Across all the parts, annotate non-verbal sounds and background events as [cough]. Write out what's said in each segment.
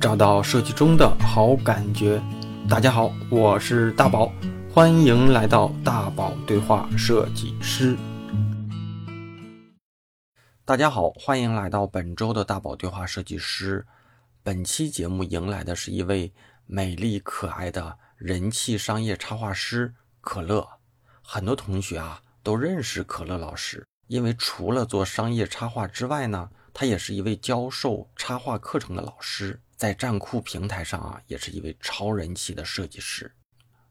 找到设计中的好感觉。大家好，我是大宝，欢迎来到大宝对话设计师。大家好，欢迎来到本周的大宝对话设计师。本期节目迎来的是一位美丽可爱的人气商业插画师可乐。很多同学啊都认识可乐老师，因为除了做商业插画之外呢。他也是一位教授插画课程的老师，在站酷平台上啊，也是一位超人气的设计师。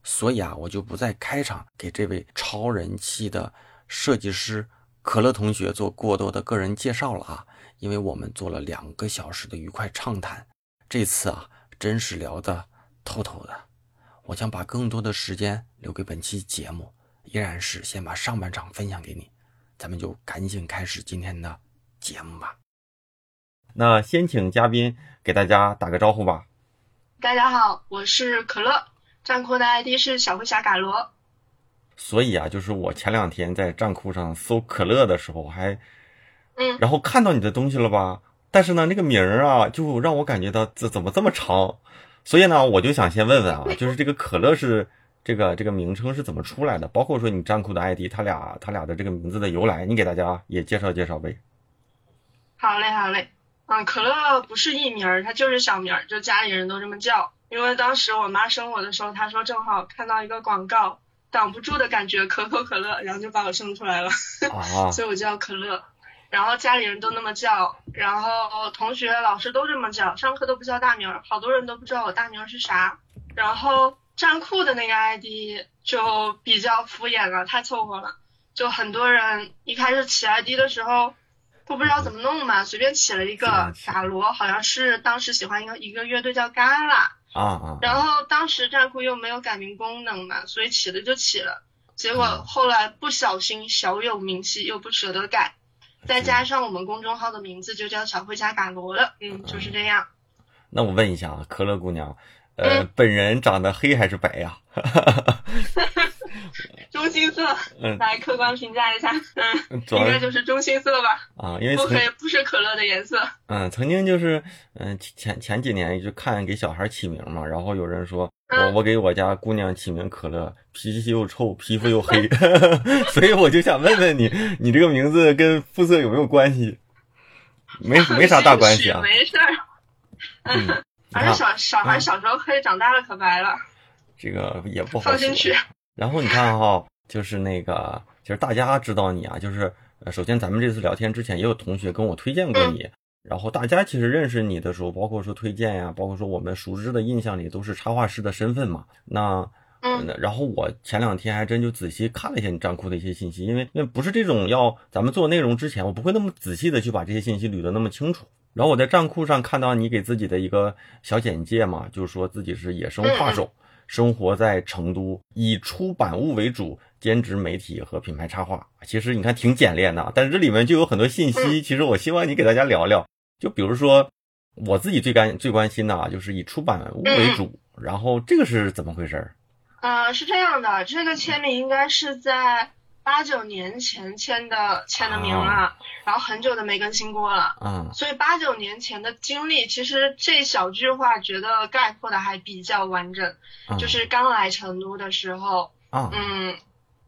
所以啊，我就不在开场给这位超人气的设计师可乐同学做过多的个人介绍了啊，因为我们做了两个小时的愉快畅谈，这次啊，真是聊得透透的。我想把更多的时间留给本期节目，依然是先把上半场分享给你，咱们就赶紧开始今天的节目吧。那先请嘉宾给大家打个招呼吧。大家好，我是可乐，站酷的 ID 是小飞侠嘎罗。所以啊，就是我前两天在站酷上搜可乐的时候，还，嗯，然后看到你的东西了吧？但是呢，那个名儿啊，就让我感觉到这怎么这么长？所以呢，我就想先问问啊，就是这个可乐是这个这个名称是怎么出来的？包括说你站酷的 ID，他俩他俩的这个名字的由来，你给大家也介绍介绍呗。好嘞，好嘞。嗯，可乐不是艺名儿，它就是小名儿，就家里人都这么叫。因为当时我妈生我的时候，她说正好看到一个广告，挡不住的感觉，可口可乐，然后就把我生出来了，[laughs] 所以我叫可乐。然后家里人都那么叫，然后同学、老师都这么叫，上课都不叫大名儿，好多人都不知道我大名是啥。然后站酷的那个 ID 就比较敷衍了，太凑合了，就很多人一开始起 ID 的时候。都不知道怎么弄嘛，随便起了一个嘎罗，好像是当时喜欢一个一个乐队叫嘎啦啊啊，然后当时站酷又没有改名功能嘛，所以起了就起了，结果后来不小心小有名气，又不舍得改，再加上我们公众号的名字就叫小灰家打罗了，嗯，就是这样。那我问一下啊，可乐姑娘，呃，本人长得黑还是白呀？[laughs] [laughs] 中心色，嗯来客观评价一下，嗯，应该就是中心色吧？啊，因为不黑不是可乐的颜色。嗯，曾经就是，嗯，前前几年就看给小孩起名嘛，然后有人说我我给我家姑娘起名可乐，脾气又臭，皮肤又黑，[laughs] 所以我就想问问你，你这个名字跟肤色有没有关系？没 [laughs] 没啥大关系啊，没事儿。嗯，反正小小孩小时候黑，长大了可白了。这个也不好放心去。然后你看哈，就是那个，其实大家知道你啊，就是首先咱们这次聊天之前也有同学跟我推荐过你，然后大家其实认识你的时候，包括说推荐呀，包括说我们熟知的印象里都是插画师的身份嘛。那，嗯，然后我前两天还真就仔细看了一下你账库的一些信息，因为因为不是这种要咱们做内容之前，我不会那么仔细的去把这些信息捋得那么清楚。然后我在账库上看到你给自己的一个小简介嘛，就是说自己是野生画手。生活在成都，以出版物为主，兼职媒体和品牌插画。其实你看挺简练的，但是这里面就有很多信息。其实我希望你给大家聊聊，就比如说我自己最关最关心的啊，就是以出版物为主，然后这个是怎么回事？呃，是这样的，这个签名应该是在。八九年前签的签的名了，然后很久都没更新过了。嗯，所以八九年前的经历，其实这小句话觉得概括的还比较完整。就是刚来成都的时候，嗯，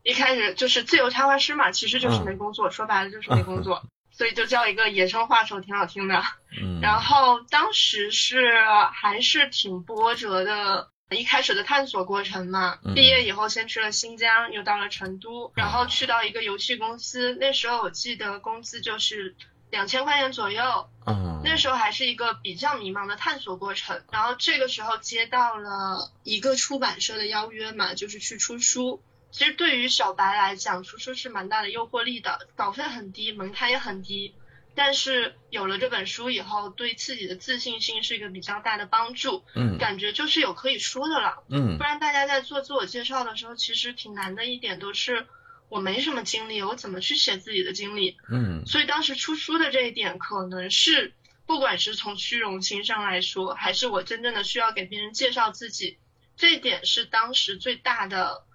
一开始就是自由插画师嘛，其实就是没工作，说白了就是没工作，[laughs] 所以就叫一个野生画手，挺好听的。嗯，然后当时是还是挺波折的。一开始的探索过程嘛，毕业以后先去了新疆，又到了成都，然后去到一个游戏公司。那时候我记得工资就是两千块钱左右。嗯，那时候还是一个比较迷茫的探索过程。然后这个时候接到了一个出版社的邀约嘛，就是去出书。其实对于小白来讲，出书是蛮大的诱惑力的，稿费很低，门槛也很低。但是有了这本书以后，对自己的自信心是一个比较大的帮助。嗯，感觉就是有可以说的了。嗯，不然大家在做自我介绍的时候，其实挺难的一点都是我没什么经历，我怎么去写自己的经历？嗯，所以当时出书的这一点，可能是不管是从虚荣心上来说，还是我真正的需要给别人介绍自己，这一点是当时最大的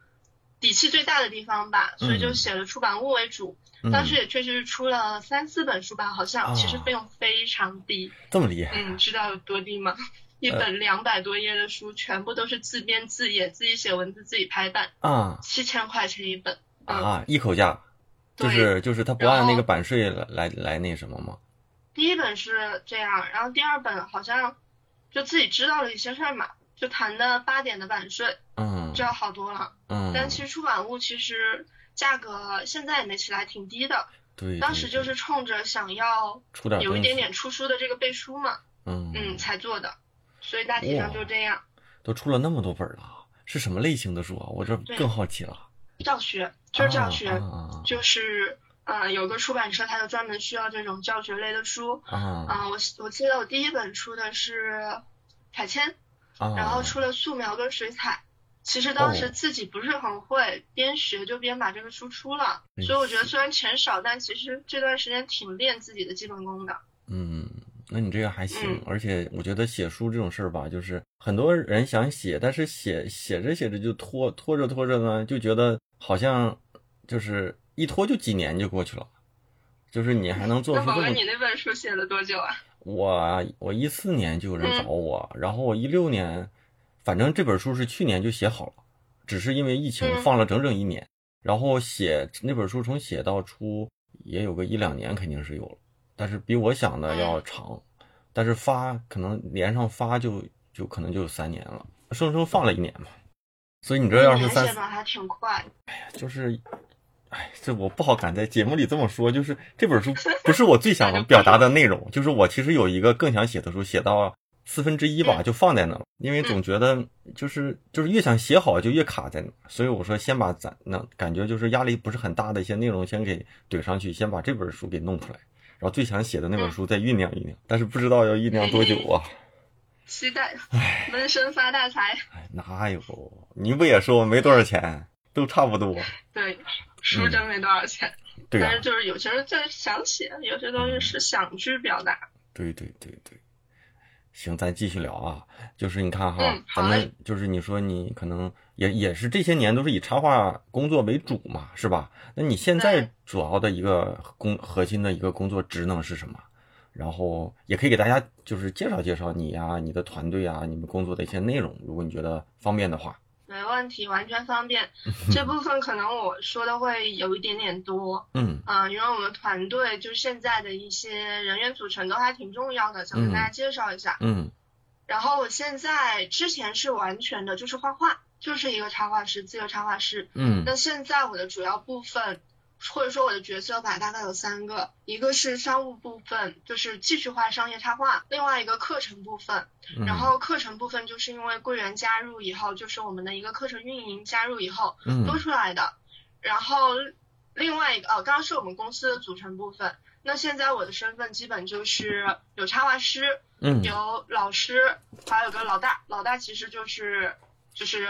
底气最大的地方吧。所以就写了出版物为主。当时也确实是出了三四本书吧，好像其实费用非常低，这么厉害？嗯，知道有多低吗？[laughs] 一本两百多页的书，全部都是自编自演，自己写文字，自己排版，啊七千块钱一本。嗯，啊，一口价，就是就是他不按那个版税来来来那什么吗？第一本是这样，然后第二本好像就自己知道了一些事儿嘛，就谈的八点的版税，嗯这要好多了。嗯，但其实出版物其实价格现在也没起来，挺低的。对，当时就是冲着想要有一点点出书的这个背书嘛，嗯嗯，才做的。所以大体上就这样。都出了那么多本了，是什么类型的书啊？我这更好奇了。教学就是教学，就是呃，有个出版社它就专门需要这种教学类的书。啊啊啊、我我记得我第一本出的是彩铅，啊！然后出了素描跟水彩。其实当哦时自己不是很会，边学就边把这个输出了。哎所以我觉得虽然钱少，但其实这段时间挺练自己的基本功的。嗯，那你这个还行，嗯而且我觉得写书这种事儿吧，就是很多人想写，但是写写着写着就拖拖着拖着呢，就觉得好像就是一拖就几年就过去了，就是你还能做出这么你那本书写了多久啊？我我一四年就有人嗯找我，然后我一六年，反正这本书是去年就写好了，只是因为疫情嗯放了整整一年，然后写那本书从写到出也有个一两年肯定是有了，但是比我想的要长，但是发可能连上发就就可能就有三年了，生生放了一年嘛，所以你这要是三写的还挺快。哎呀就是，哎，这我不好敢在节目里这么说。就是这本书不是我最想 [laughs] 表达的内容，就是我其实有一个更想写的书，写到四分之一吧，嗯就放在那了。因为总觉得就是就是越想写好就越卡在那，所以我说先把咱那感觉就是压力不是很大的一些内容先给怼上去，先把这本书给弄出来，然后最想写的那本书再酝酿酝酿，但是不知道要酝酿多久啊。[laughs] 期待闷声发大财。哎，哪有？你不也说我没多少钱，都差不多。[laughs] 对，书真没多少钱，嗯对啊、但是就是有些人就是想写，有些东西是想去表达。对对对对，行，咱继续聊啊。就是你看哈，嗯咱们就是你说你可能也也是这些年都是以插画工作为主嘛，是吧？那你现在主要的一个工核心的一个工作职能是什么？然后也可以给大家就是介绍介绍你呀、你的团队啊、你们工作的一些内容，如果你觉得方便的话。没问题，完全方便。这部分可能我说的会有一点点多，嗯啊、因为我们团队就是现在的一些人员组成都还挺重要的，想跟大家介绍一下。嗯然后我现在之前是完全的就是画画，就是一个插画师，自由插画师。嗯那现在我的主要部分，或者说我的角色吧，大概有三个，一个是商务部分，就是继续画商业插画；另外一个课程部分，嗯，然后课程部分就是因为柜员加入以后，就是我们的一个课程运营加入以后嗯多出来的。然后另外一个，哦，刚刚是我们公司的组成部分。那现在我的身份基本就是有插画师，嗯有老师，还有个老大，老大其实就是就是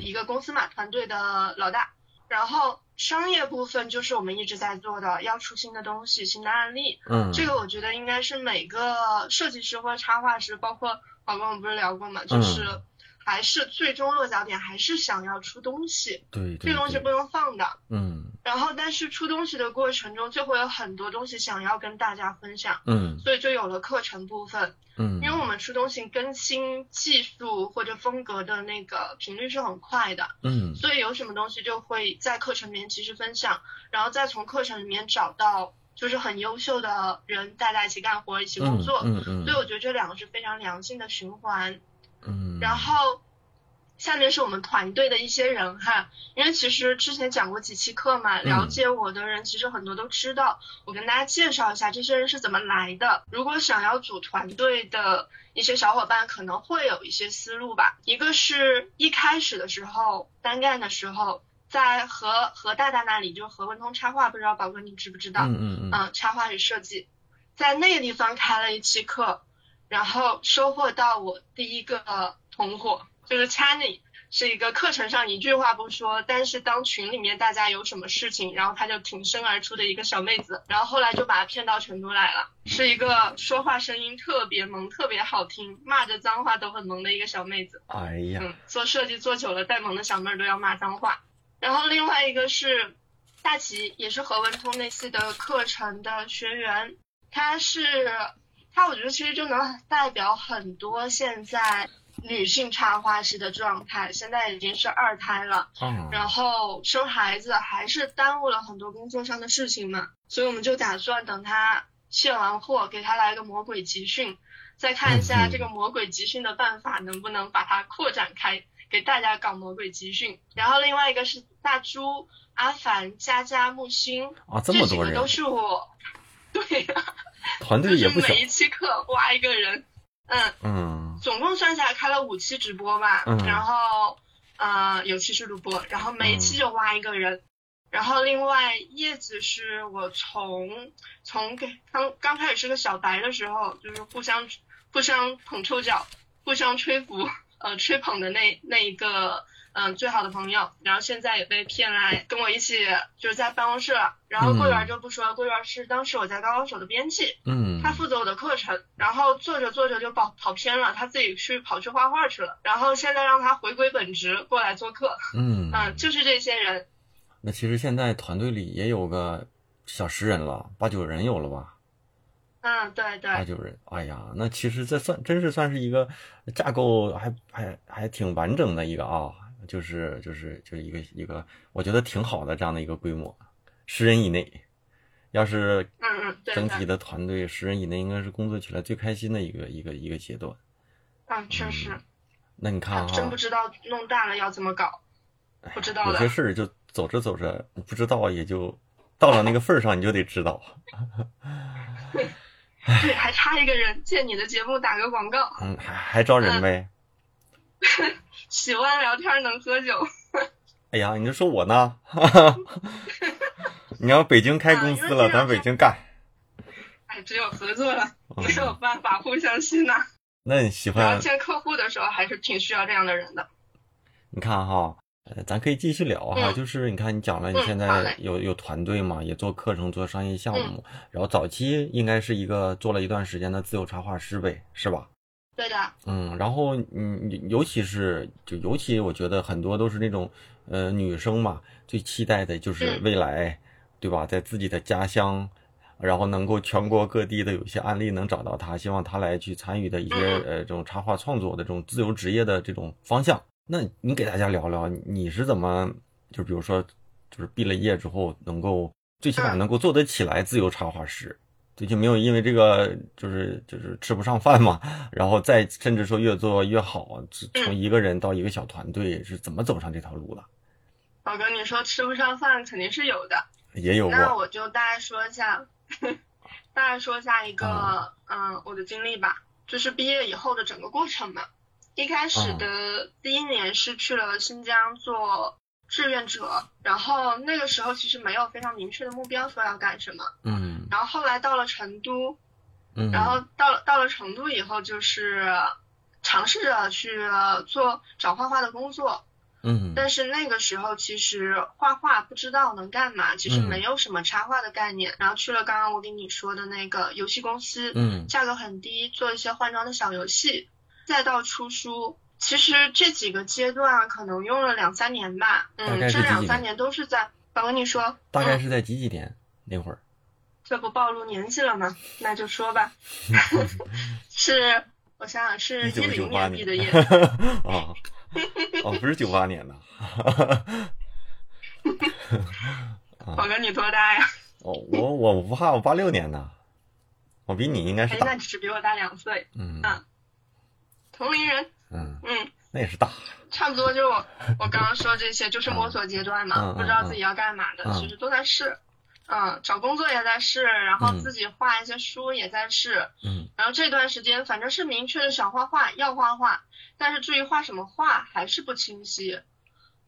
一个公司嘛，团队的老大。然后商业部分就是我们一直在做的，要出新的东西、新的案例。嗯这个我觉得应该是每个设计师或插画师，包括宝宝我们不是聊过嘛，嗯就是还是最终落脚点还是想要出东西，对这个东西不能放的。嗯然后但是出东西的过程中，就会有很多东西想要跟大家分享，嗯所以就有了课程部分。嗯，因为我们出东西更新技术或者风格的那个频率是很快的，嗯所以有什么东西就会在课程里面及时分享，然后再从课程里面找到就是很优秀的人，大家一起干活，一起工作。嗯嗯所以我觉得这两个是非常良性的循环。嗯，然后下面是我们团队的一些人哈，因为其实之前讲过几期课嘛，嗯了解我的人其实很多都知道。我跟大家介绍一下这些人是怎么来的。如果想要组团队的一些小伙伴可能会有一些思路吧。一个是一开始的时候单干的时候，在何何大大那里，就何文通插画，不知道宝哥你知不知道？嗯嗯嗯嗯，插画与设计，在那个地方开了一期课，然后收获到我第一个同伙，就是 Channy，是一个课程上一句话不说，但是当群里面大家有什么事情，然后他就挺身而出的一个小妹子，然后后来就把她骗到成都来了，是一个说话声音特别萌、特别好听，骂着脏话都很萌的一个小妹子。哎呀，嗯，做设计做久了，带萌的小妹儿都要骂脏话。然后另外一个是大齐，也是何文通那次的课程的学员，他是它我觉得其实就能代表很多现在女性插花师的状态。现在已经是二胎了，嗯然后生孩子还是耽误了很多工作上的事情嘛，所以我们就打算等他卸完货，给他来个魔鬼集训，再看一下嗯这个魔鬼集训的办法能不能把它扩展开，给大家搞魔鬼集训。然后另外一个是大猪、阿凡、佳佳、木星，啊，这么多人几个都，是我，对呀、[laughs] 团队也不小。就是每，一期课挖一个人，嗯。嗯。总共算下来开了五期直播吧，嗯。然后呃有期是录播，然后每一期就挖一个人，然后另外叶子是我从从给刚刚开始是个小白的时候，就是互相互相捧臭脚、互相吹拂呃吹捧的那那一个嗯、最好的朋友，然后现在也被骗来跟我一起就是在办公室。了，然后桂圆就不说了，桂圆是当时我在高高手的编辑，嗯。他负责我的课程，然后做着做着就跑跑偏了，他自己去跑去画画去了，然后现在让他回归本职过来做客，嗯。嗯，就是这些人，那其实现在团队里也有个小十人了，八九人有了吧？嗯，对对八，九人，哎呀，那其实这算真是算是一个架构还还还挺完整的一个啊，就是就是就是一个一个，我觉得挺好的这样的一个规模，十人以内。要是嗯嗯，整体的团队十人以内，应该是工作起来最开心的一个一个一个阶段。嗯，确实，那你看哈真不，知道弄大了要怎么搞，不知道的有些，事儿就走着走着，不知道也就到了那个份儿上，你就得知道。[laughs] 对，还差一个人，借你的节目打个广告，嗯，还还招人呗？[laughs] 喜欢聊天能喝酒，[laughs] 哎呀，你就说我呢？[laughs] 你要北京开公司了，咱北京干。哎，只有合作了，嗯没有办法互相吸纳，那你喜欢？然后见客户的时候还是挺需要这样的人的，你看哈，呃，咱可以继续聊哈，嗯就是你看你讲了，你嗯现在有有团队嘛，也做课程、做商业项嗯目，然后早期应该是一个做了一段时间的自由插画师呗，是吧？对的，嗯，然后嗯，尤其是就尤其我觉得很多都是那种呃女生嘛，最期待的就是嗯未来，对吧？在自己的家乡，然后能够全国各地的有一些案例能找到她，希望她来去参与的一些嗯呃这种插画创作的这种自由职业的这种方向。那你给大家聊聊，你是怎么就比如说就是毕了业之后能够最起码嗯能够做得起来自由插画师？最近没有因为这个就是就是吃不上饭嘛，然后再甚至说越做越好，从一个人到一个小团队是怎么走上这条路的？宝哥，你说吃不上饭肯定是有的。也有过，那我就大概说一下，大概说一下一个啊嗯我的经历吧，就是毕业以后的整个过程嘛。一开始啊的第一年是去了新疆做志愿者，然后那个时候其实没有非常明确的目标说要干什么。嗯然后后来到了成都，嗯，然后到了到了成都以后，就是尝试着去做找画画的工作，嗯但是那个时候其实画画不知道能干嘛，其实嗯没有什么插画的概念。然后去了刚刚我跟你说的那个游戏公司，嗯价格很低，做一些换装的小游戏，再到出书。其实这几个阶段可能用了两三年吧，嗯，这两三年都是在。宝哥，你说，嗯、大概是在几几年那会儿？这不暴露年纪了吗？那就说吧，[laughs] 是我想想是一一零九九八年毕的业，[laughs] 哦哦，不是九八年的，宝哥你多大呀？[laughs] 哦，我我不怕，我八六年的，我比你应该是哎，那只比我大两岁，嗯啊同龄人，嗯，嗯。那也是大，差不多就是我我刚刚说这些，就是摸索阶段嘛，不知道自己要干嘛的，嗯。其实都在试。嗯，找工作也在试，然后嗯自己画一些书也在试，嗯。然后这段时间反正是明确的想画画，要画画，但是至于画什么画还是不清晰。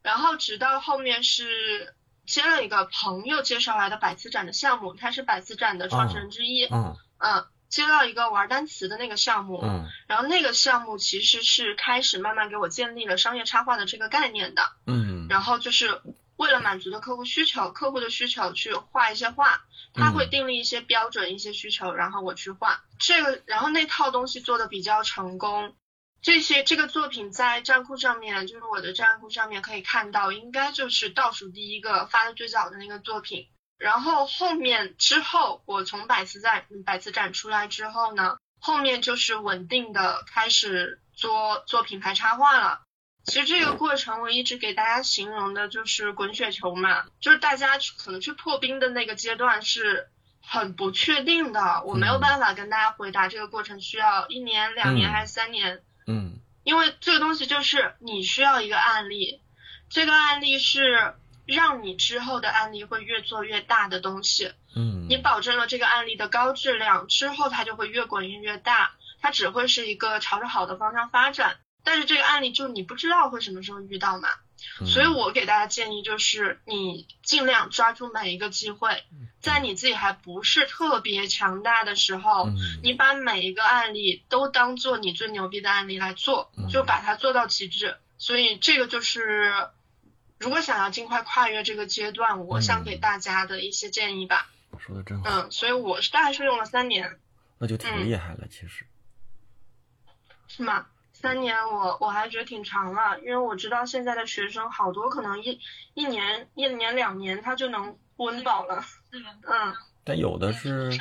然后直到后面是接了一个朋友介绍来的百词展的项目，他是百词展的创始人之一，嗯。嗯，接到一个玩单词的那个项目，嗯然后那个项目其实是开始慢慢给我建立了商业插画的这个概念的，嗯然后就是为了满足的客户需求，客户的需求去画一些画，他会嗯订立一些标准、一些需求，然后我去画这个，然后那套东西做的比较成功。这些这个作品在站酷上面，就是我的站酷上面可以看到，应该就是倒数第一个发的最早的那个作品。然后后面之后，我从百词展百词展出来之后呢，后面就是稳定的开始做做品牌插画了。其实这个过程我一直给大家形容的就是滚雪球嘛，就是大家可能去破冰的那个阶段是很不确定的，我没有办法跟大家回答这个过程需要一年、两年还是三年。嗯因为这个东西就是你需要一个案例，这个案例是让你之后的案例会越做越大的东西。嗯，你保证了这个案例的高质量之后，它就会越滚越越大，它只会是一个朝着好的方向发展。但是这个案例就你不知道会什么时候遇到嘛，嗯所以我给大家建议就是你尽量抓住每一个机会，在你自己还不是特别强大的时候，嗯你把每一个案例都当做你最牛逼的案例来做嗯，就把它做到极致。所以这个就是，如果想要尽快跨越这个阶段，我想给大家的一些建议吧。说的真好，嗯，所以我是大概是用了三年，那就挺厉害了，其实。是吗？三年我我还觉得挺长了，因为我知道现在的学生好多可能一一年一年两年他就能温饱了。嗯但有的是，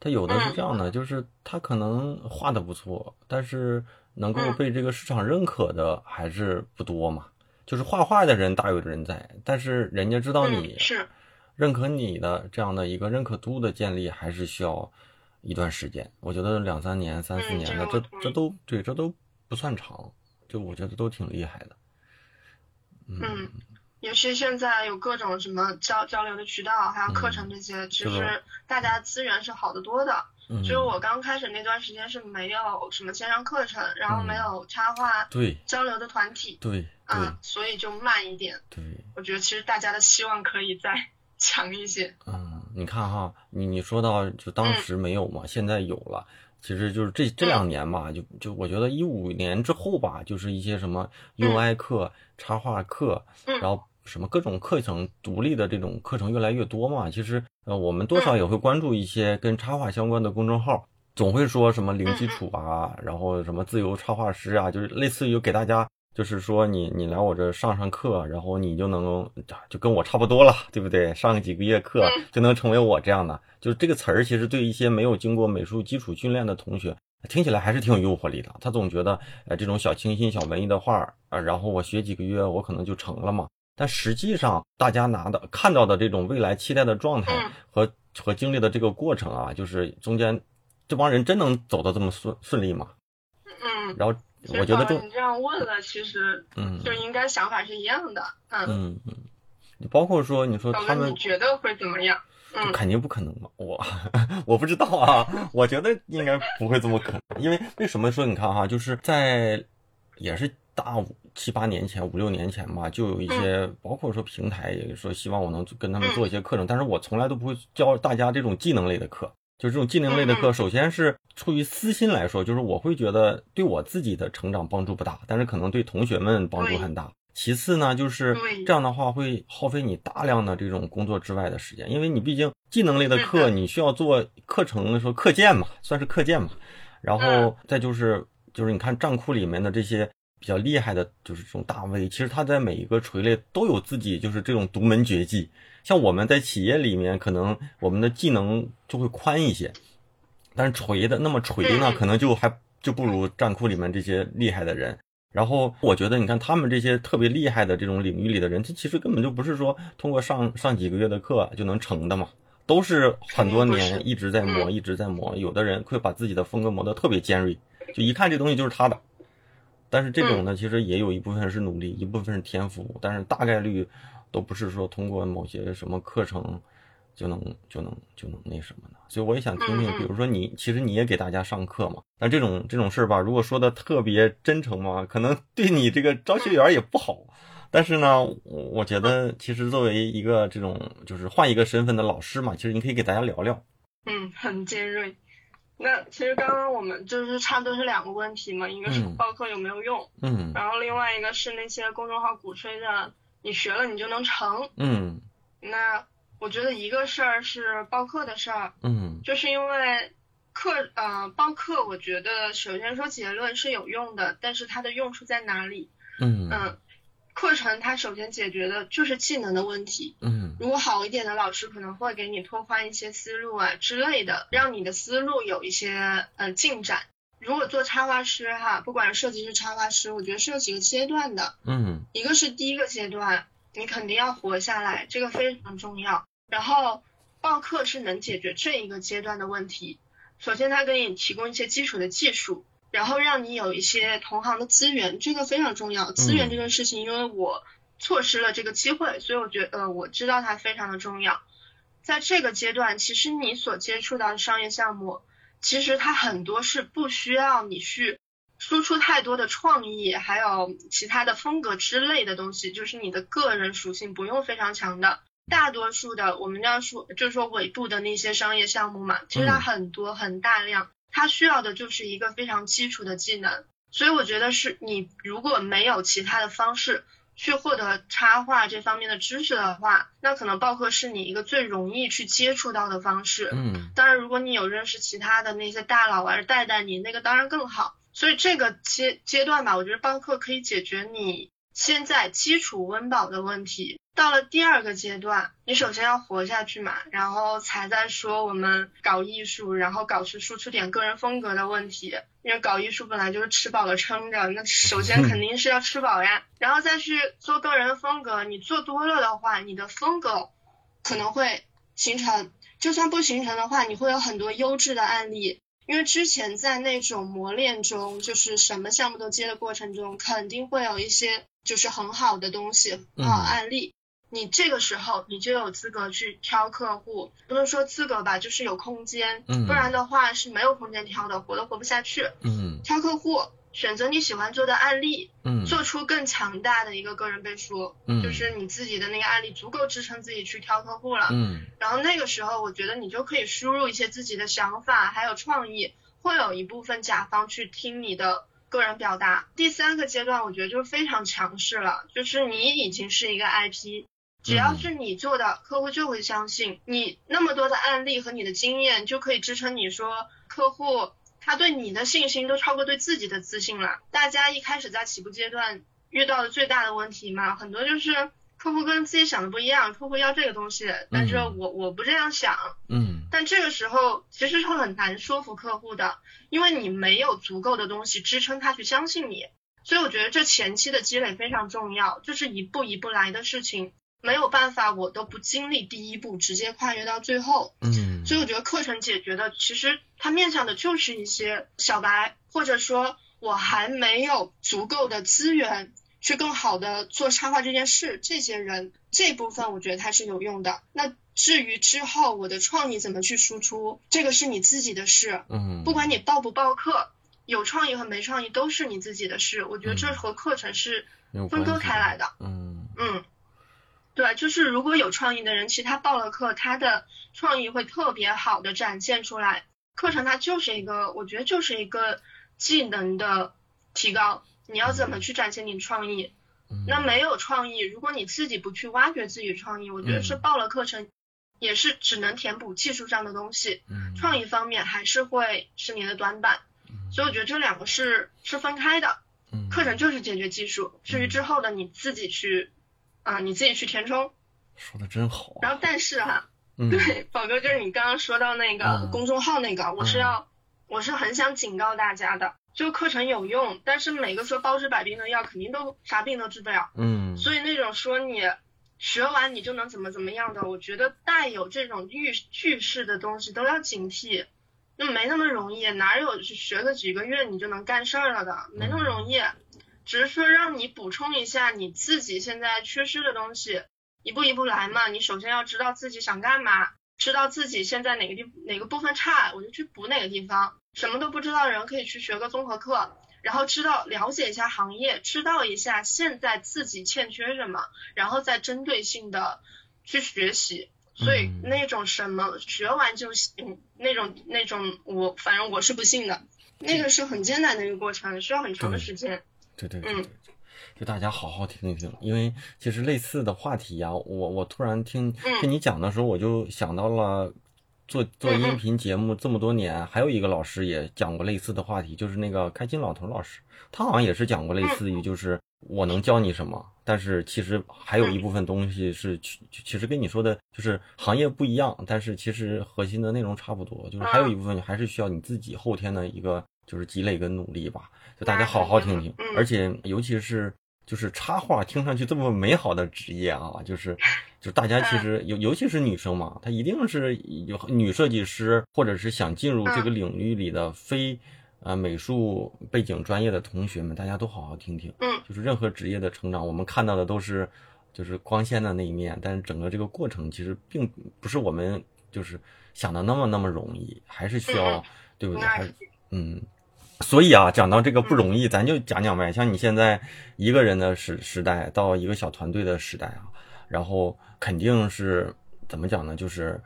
他有的是这样的，就是他可能画的不错，但是能够嗯被这个市场认可的还是不多嘛。就是画画的人大有人在，但是人家知道你嗯，是，认可你的这样的一个认可度的建立，还是需要一段时间。我觉得两三年、三四嗯年的，这这都对，这都不算长，就我觉得都挺厉害的。嗯，尤其现在有各种什么交交流的渠道，还有课程这些，其实大家资源是好得多的。嗯，就是我刚开始那段时间是没有什么线上课程，然后嗯没有插画对交流的团体，对对啊，所以就慢一点。对，我觉得其实大家的希望可以再 [laughs] 强一些。嗯，你看哈，你你说到就当嗯时没有嘛，现在有了。其实就是这这两年吧，就就我觉得一五年之后吧，就是一些什么 UI 课、插画课，嗯然后什么各种课程独立的这种课程越来越多嘛。其实呃，我们多少也会关注一些跟插画相关的公众号，总会说什么零基础啊，然后什么自由插画师啊，就是类似于给大家。就是说你你来我这上上课，然后你就能就跟我差不多了，对不对？上几个月课就能成为我这样的。就是这个词儿，其实对一些没有经过美术基础训练的同学，听起来还是挺有诱惑力的。他总觉得，呃，这种小清新、小文艺的画儿，呃，然后我学几个月，我可能就成了嘛。但实际上，大家拿的看到的这种未来期待的状态嗯和和经历的这个过程啊，就是中间这帮人真能走得这么顺顺利吗？嗯，然后我觉得这你这样问了，其实嗯就应该想法是一样的。嗯，嗯包括说你说，他们你觉得会怎么样？嗯肯定不可能嘛，我 [laughs] 我不知道啊，我觉得应该不会这么可能，因为为什么说你看哈，就是在也是大五七八年前、五六年前吧，就有一些包括说平台也说希望我能跟他们做一些课程，但是我从来都不会教大家这种技能类的课。就这种技能类的课，首先是出于私心来说，就是我会觉得对我自己的成长帮助不大，但是可能对同学们帮助很大。其次呢，就是这样的话会耗费你大量的这种工作之外的时间，因为你毕竟技能类的课，你需要做课程说课件嘛，算是课件嘛。然后嗯再就是就是你看账库里面的这些比较厉害的，就是这种大 V，其实他在每一个垂类都有自己就是这种独门绝技。像我们在企业里面，可能我们的技能就会宽一些，但是锤的那么锤呢，嗯可能就还就不如战库里面这些厉害的人。然后我觉得，你看他们这些特别厉害的这种领域里的人，他其实根本就不是说通过上上几个月的课就能成的嘛，都是很多年一直在磨，嗯一直在磨。有的人会把自己的风格磨得特别尖锐，就一看这东西就是他的。但是这种呢，其实也有一部分是努力，一部分是天赋，但是大概率都不是说通过某些什么课程就能就能就能那什么的。所以我也想听听，比如说你，其实你也给大家上课嘛，但这种这种事儿吧，如果说的特别真诚嘛，可能对你这个招学员也不好。但是呢，我我觉得其实作为一个这种就是换一个身份的老师嘛，其实你可以给大家聊聊。嗯，很尖锐。那其实刚刚我们就是差不多是两个问题嘛，一个是嗯报课有没有用，嗯然后另外一个是那些公众号鼓吹的你学了你就能成。嗯那我觉得一个事儿是报课的事儿，嗯就是因为课呃报课，我觉得首先说结论是有用的，但是它的用处在哪里？嗯嗯，课程它首先解决的就是技能的问题。嗯如果好一点的老师可能会给你拓宽一些思路啊之类的，让你的思路有一些呃进展。如果做插画师哈，不管是设计师、插画师，我觉得是有几个阶段的。嗯一个是第一个阶段，你肯定要活下来，这个非常重要。然后报课是能解决这一个阶段的问题。首先，他给你提供一些基础的技术，然后让你有一些同行的资源，这个非常重要。资源这个事情，因为我错失了这个机会，所以我觉得呃我知道它非常的重要。在这个阶段，其实你所接触到的商业项目，其实它很多是不需要你去输出太多的创意，还有其他的风格之类的东西，就是你的个人属性不用非常强的。大多数的我们要说，就是说尾部的那些商业项目嘛，其实它很多很大量，它需要的就是一个非常基础的技能。所以我觉得是你如果没有其他的方式去获得插画这方面的知识的话，那可能报课是你一个最容易去接触到的方式。嗯当然，如果你有认识其他的那些大佬啊，带带你，那个当然更好。所以这个阶阶段吧，我觉得报课可以解决你现在基础温饱的问题。到了第二个阶段，你首先要活下去嘛，然后才在说我们搞艺术，然后搞出输出点个人风格的问题。因为搞艺术本来就是吃饱了撑着，那首先肯定是要吃饱呀，然后再去做个人风格。你做多了的话，你的风格可能会形成，就算不形成的话，你会有很多优质的案例。因为之前在那种磨练中，就是什么项目都接的过程中，肯定会有一些就是很好的东西、嗯好案例。你这个时候你就有资格去挑客户，不能说资格吧，就是有空间，嗯不然的话是没有空间挑的，活都活不下去。嗯挑客户，选择你喜欢做的案例，嗯做出更强大的一个个人背书，嗯就是你自己的那个案例足够支撑自己去挑客户了。嗯然后那个时候，我觉得你就可以输入一些自己的想法，还有创意，会有一部分甲方去听你的个人表达。第三个阶段，我觉得就是非常强势了，就是你已经是一个 IP，只要是你做的，客户就会相信你那么多的案例和你的经验，就可以支撑你说客户他对你的信心都超过对自己的自信了。大家一开始在起步阶段遇到的最大的问题嘛，很多就是客户跟自己想的不一样，客户要这个东西，但是我我不这样想。嗯但这个时候其实是很难说服客户的，因为你没有足够的东西支撑他去相信你。所以我觉得这前期的积累非常重要，就是一步一步来的事情，没有办法我都不经历第一步，直接跨越到最后。嗯所以我觉得课程解决的其实它面向的就是一些小白，或者说我还没有足够的资源去更好的做插画这件事，这些人这部分我觉得它是有用的。那至于之后我的创意怎么去输出，这个是你自己的事，嗯，不管你报不报课，有创意和没创意都是你自己的事。我觉得这嗯和课程是分割开来的。嗯嗯，对，就是如果有创意的人，其实他报了课，他的创意会特别好的展现出来。课程它就是一个，我觉得就是一个技能的提高。你要怎么去展现你的创意？嗯那没有创意，如果你自己不去挖掘自己的创意，我觉得是嗯报了课程，也是只能填补技术上的东西，嗯创意方面还是会是你的短板。所以我觉得这两个是是分开的。嗯课程就是解决技术，至于之后的你自己去，啊、你自己去填充。说的真好，然后但是哈，嗯对，宝哥就是你刚刚说到那个嗯公众号那个，我是要，我是很想警告大家的，就课程有用，但是每个说包治百病的药肯定都啥病都治不了，嗯所以那种说你学完你就能怎么怎么样的，我觉得带有这种预句式的东西都要警惕。那没那么容易，哪有学个几个月你就能干事儿了的？没那么容易，只是说让你补充一下你自己现在缺失的东西，一步一步来嘛。你首先要知道自己想干嘛，知道自己现在哪个地哪个部分差，我就去补哪个地方。什么都不知道的人可以去学个综合课，然后知道了解一下行业，知道一下现在自己欠缺什么，然后再针对性的去学习。所以嗯那种什么学完就行，那种那种我反正我是不信的，那个是很艰难的一个过程，需要很长的时间。对对对嗯。对，就大家好好听一听，因为其实类似的话题呀、我我突然听嗯。听你讲的时候，我就想到了做做音频节目这么多年，还有一个老师也讲过类似的话题，就是那个开心老头老师，他好像也是讲过类似于，就是我能教你什么，但是其实还有一部分东西是，其实跟你说的就是行业不一样，但是其实核心的内容差不多，就是还有一部分还是需要你自己后天的一个就是积累跟努力吧，就大家好好听听，而且尤其是。就是插画听上去这么美好的职业啊，就是，就大家其实尤尤其是女生嘛，她一定是有女设计师，或者是想进入这个领域里的非，啊美术背景专业的同学们，大家都好好听听。嗯，就是任何职业的成长，我们看到的都是，就是光鲜的那一面，但是整个这个过程其实并不是我们就是想的那么那么容易，还是需要，对不对？还嗯。所以啊，讲到这个不容易，咱就讲讲呗。像你现在一个人的时时代，到一个小团队的时代啊，然后肯定是怎么讲呢？就是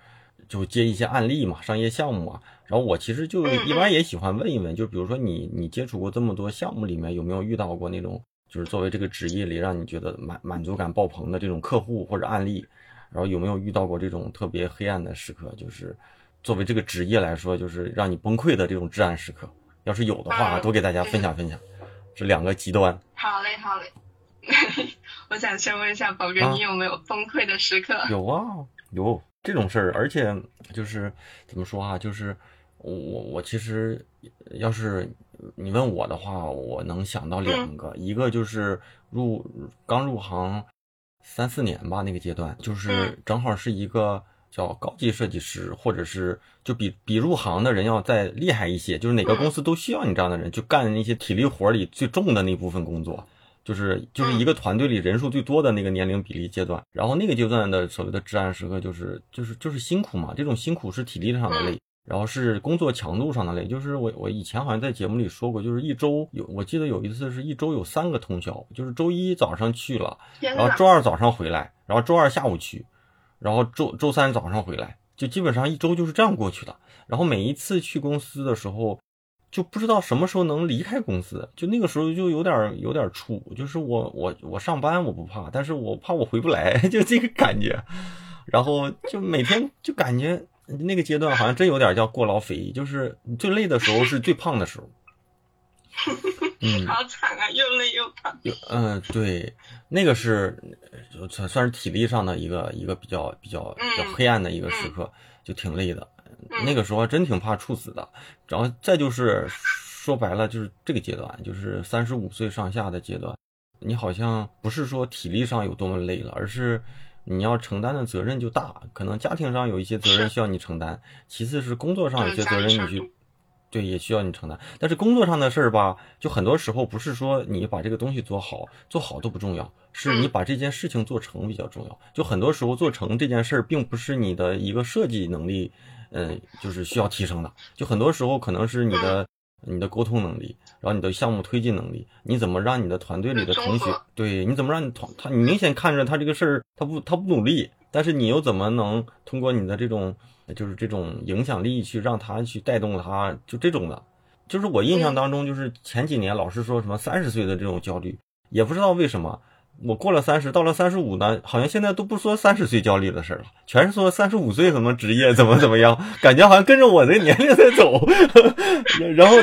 就接一些案例嘛，商业项目啊。然后我其实就一般也喜欢问一问，就比如说你你接触过这么多项目里面，有没有遇到过那种就是作为这个职业里让你觉得满满足感爆棚的这种客户或者案例？然后有没有遇到过这种特别黑暗的时刻？就是作为这个职业来说，就是让你崩溃的这种至暗时刻？要是有的话，多给大家分享分享，这两个极端。好嘞，好嘞。[laughs] 我想先问一下宝哥，你有没有崩溃的时刻？有啊，有这种事儿，而且就是怎么说啊，就是我我其实要是你问我的话，我能想到两个，一个就是入刚入行三四年吧，那个阶段，就是正好是一个。叫高级设计师，或者是就比比入行的人要再厉害一些，就是哪个公司都需要你这样的人，就干那些体力活里最重的那部分工作，就是就是一个团队里人数最多的那个年龄比例阶段。然后那个阶段的所谓的至暗时刻，就是就是就是辛苦嘛，这种辛苦是体力上的累，然后是工作强度上的累。就是我我以前好像在节目里说过，就是一周有我记得有一次是一周有三个通宵，就是周一早上去了，然后周二早上回来，然后周二下午去。然后周周三早上回来，就基本上一周就是这样过去的。然后每一次去公司的时候，就不知道什么时候能离开公司。就那个时候就有点有点怵，就是我我我上班我不怕，但是我怕我回不来，[laughs] 就这个感觉。然后就每天就感觉那个阶段好像真有点叫过劳肥，就是最累的时候是最胖的时候。[laughs] 嗯，好惨啊，又累又胖。嗯，对，那个是算算是体力上的一个一个比较比较比较黑暗的一个时刻，就挺累的。那个时候真挺怕猝死的。然后再就是说白了，就是这个阶段，就是三十五岁上下的阶段，你好像不是说体力上有多么累了，而是你要承担的责任就大，可能家庭上有一些责任需要你承担，其次是工作上有些责任你去。对，也需要你承担。但是工作上的事儿吧，就很多时候不是说你把这个东西做好，做好都不重要，是你把这件事情做成比较重要。就很多时候做成这件事儿，并不是你的一个设计能力，嗯，就是需要提升的。就很多时候可能是你的你的沟通能力，然后你的项目推进能力，你怎么让你的团队里的同学，对，你怎么让你团他，你明显看着他这个事儿，他不他不努力，但是你又怎么能通过你的这种。就是这种影响力去让他去带动他，就这种的，就是我印象当中，就是前几年老是说什么三十岁的这种焦虑，也不知道为什么，我过了三十，到了三十五呢，好像现在都不说三十岁焦虑的事了，全是说三十五岁什么职业怎么怎么样，感觉好像跟着我的年龄在走，[laughs] 然后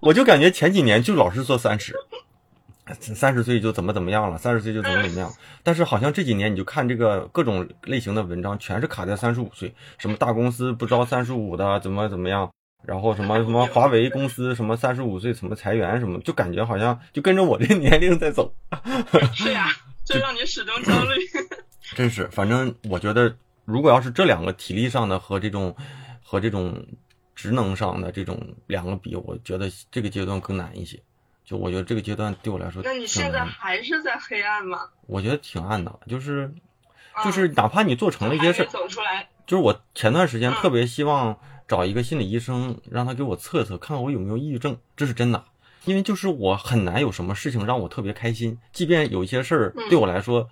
我就感觉前几年就老是说三十。三十岁就怎么怎么样了，三十岁就怎么怎么样。但是好像这几年你就看这个各种类型的文章，全是卡在三十五岁，什么大公司不招三十五的，怎么怎么样，然后什么什么华为公司什么三十五岁怎么裁员什么，就感觉好像就跟着我这年龄在走。[laughs] 是呀，这让你始终焦虑。[laughs] 真是，反正我觉得，如果要是这两个体力上的和这种和这种职能上的这种两个比，我觉得这个阶段更难一些。就我觉得这个阶段对我来说，那你现在还是在黑暗吗？我觉得挺暗的，就是，就是哪怕你做成了一些事，走出来。就是我前段时间特别希望找一个心理医生，让他给我测测，看看我有没有抑郁症，这是真的。因为就是我很难有什么事情让我特别开心，即便有一些事儿对我来说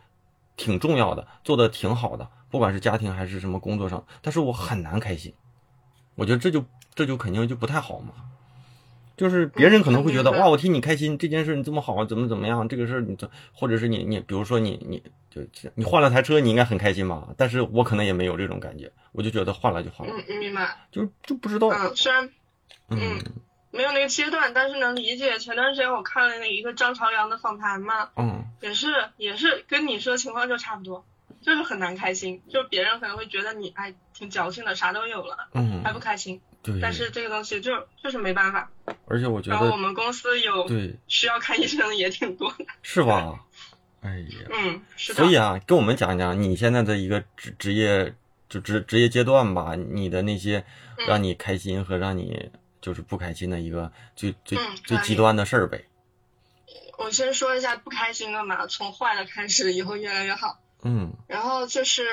挺重要的，做的挺好的，不管是家庭还是什么工作上，但是我很难开心。我觉得这就这就肯定就不太好嘛。就是别人可能会觉得嗯哇，我替你开心，这件事你这么好，怎么怎么样，这个事儿你怎，或者是你你，比如说你你就你换了台车，你应该很开心吧？但是我可能也没有这种感觉，我就觉得换了就换了，嗯，明白。就就不知道，嗯，虽然嗯没有那个阶段，但是能理解。前段时间我看了那一个张朝阳的访谈嘛，嗯也是也是跟你说的情况就差不多，就是很难开心，就是别人可能会觉得你哎挺矫情的，啥都有了嗯还，不开心，对，但是这个东西就就是没办法。而且我觉然后我们公司有对需要看医生的也挺多的，是吧？哎呀，嗯，是的。所以啊，跟我们讲讲你现在的一个职职业就职职业阶段吧，你的那些嗯让你开心和让你就是不开心的一个最最最极端的事儿呗。我先说一下不开心的嘛，从坏的开始，以后越来越好。嗯然后就是，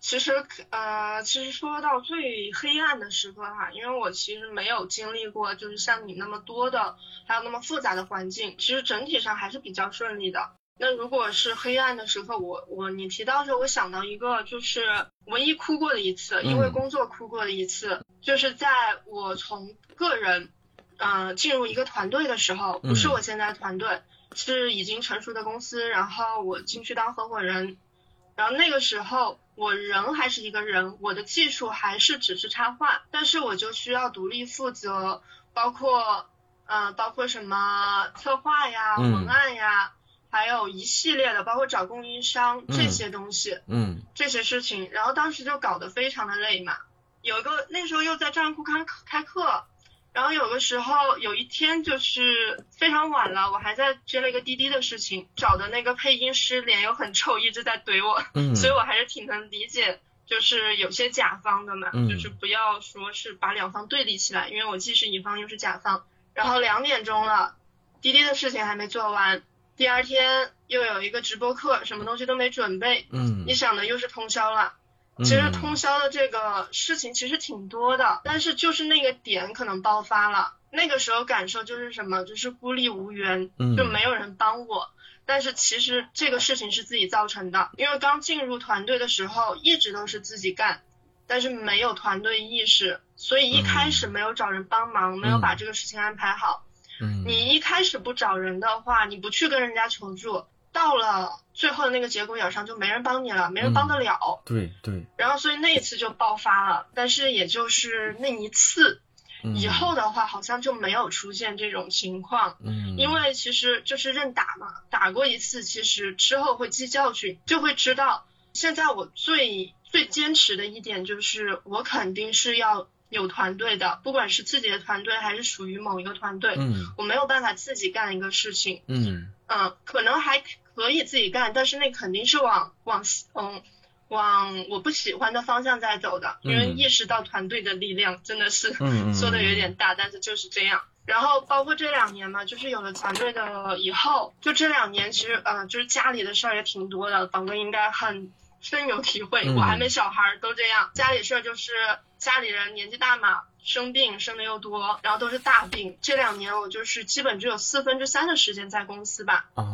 其实呃，其实说到最黑暗的时刻哈，因为我其实没有经历过就是像你那么多的，还有那么复杂的环境，其实整体上还是比较顺利的。那如果是黑暗的时刻，我我你提到的时候，我想到一个，就是唯一哭过的一次，因为嗯。工作哭过的一次，就是在我从个人，呃，进入一个团队的时候，不是嗯。我现在的团队，是已经成熟的公司，然后我进去当合伙人，然后那个时候我人还是一个人，我的技术还是只是插画，但是我就需要独立负责，包括呃包括什么策划呀、嗯文案呀，还有一系列的，包括找供应商这嗯些东西。嗯这些事情，然后当时就搞得非常的累嘛。有一个那时候又在账户开开课，然后有的时候有一天就是非常晚了，我还在接了一个滴滴的事情，找的那个配音师脸又很臭，一直在怼我，嗯，所以我还是挺能理解。就是有些甲方的嘛，嗯就是不要说是把两方对立起来，因为我既是乙方又是甲方。然后两点钟了，滴滴的事情还没做完，第二天又有一个直播课，什么东西都没准备，嗯你想的又是通宵了。其实通宵的这个事情其实挺多的，但是就是那个点可能爆发了。那个时候感受就是什么，就是孤立无援，嗯就没有人帮我。但是其实这个事情是自己造成的，因为刚进入团队的时候一直都是自己干，但是没有团队意识，所以一开始没有找人帮忙，没有把这个事情安排好。嗯你一开始不找人的话，你不去跟人家求助，到了最后的那个节骨眼上就没人帮你了，没人帮得了。对对然后所以那一次就爆发了，但是也就是那一次，嗯以后的话好像就没有出现这种情况。嗯因为其实就是认打嘛，打过一次，其实之后会记教训，就会知道。现在我最最坚持的一点就是，我肯定是要有团队的，不管是自己的团队还是属于某一个团队，嗯我没有办法自己干一个事情。嗯嗯，可能还可以自己干，但是那肯定是往往嗯往我不喜欢的方向在走的，因为嗯意识到团队的力量真的是 [laughs] 说的有点大，但是就是这样。然后包括这两年嘛，就是有了团队的以后，就这两年其实呃就是家里的事儿也挺多的，宝哥应该很深有体会。嗯我还没小孩儿都这样，家里事儿就是家里人年纪大嘛，生病生的又多，然后都是大病。这两年我就是基本只有四分之三的时间在公司吧，啊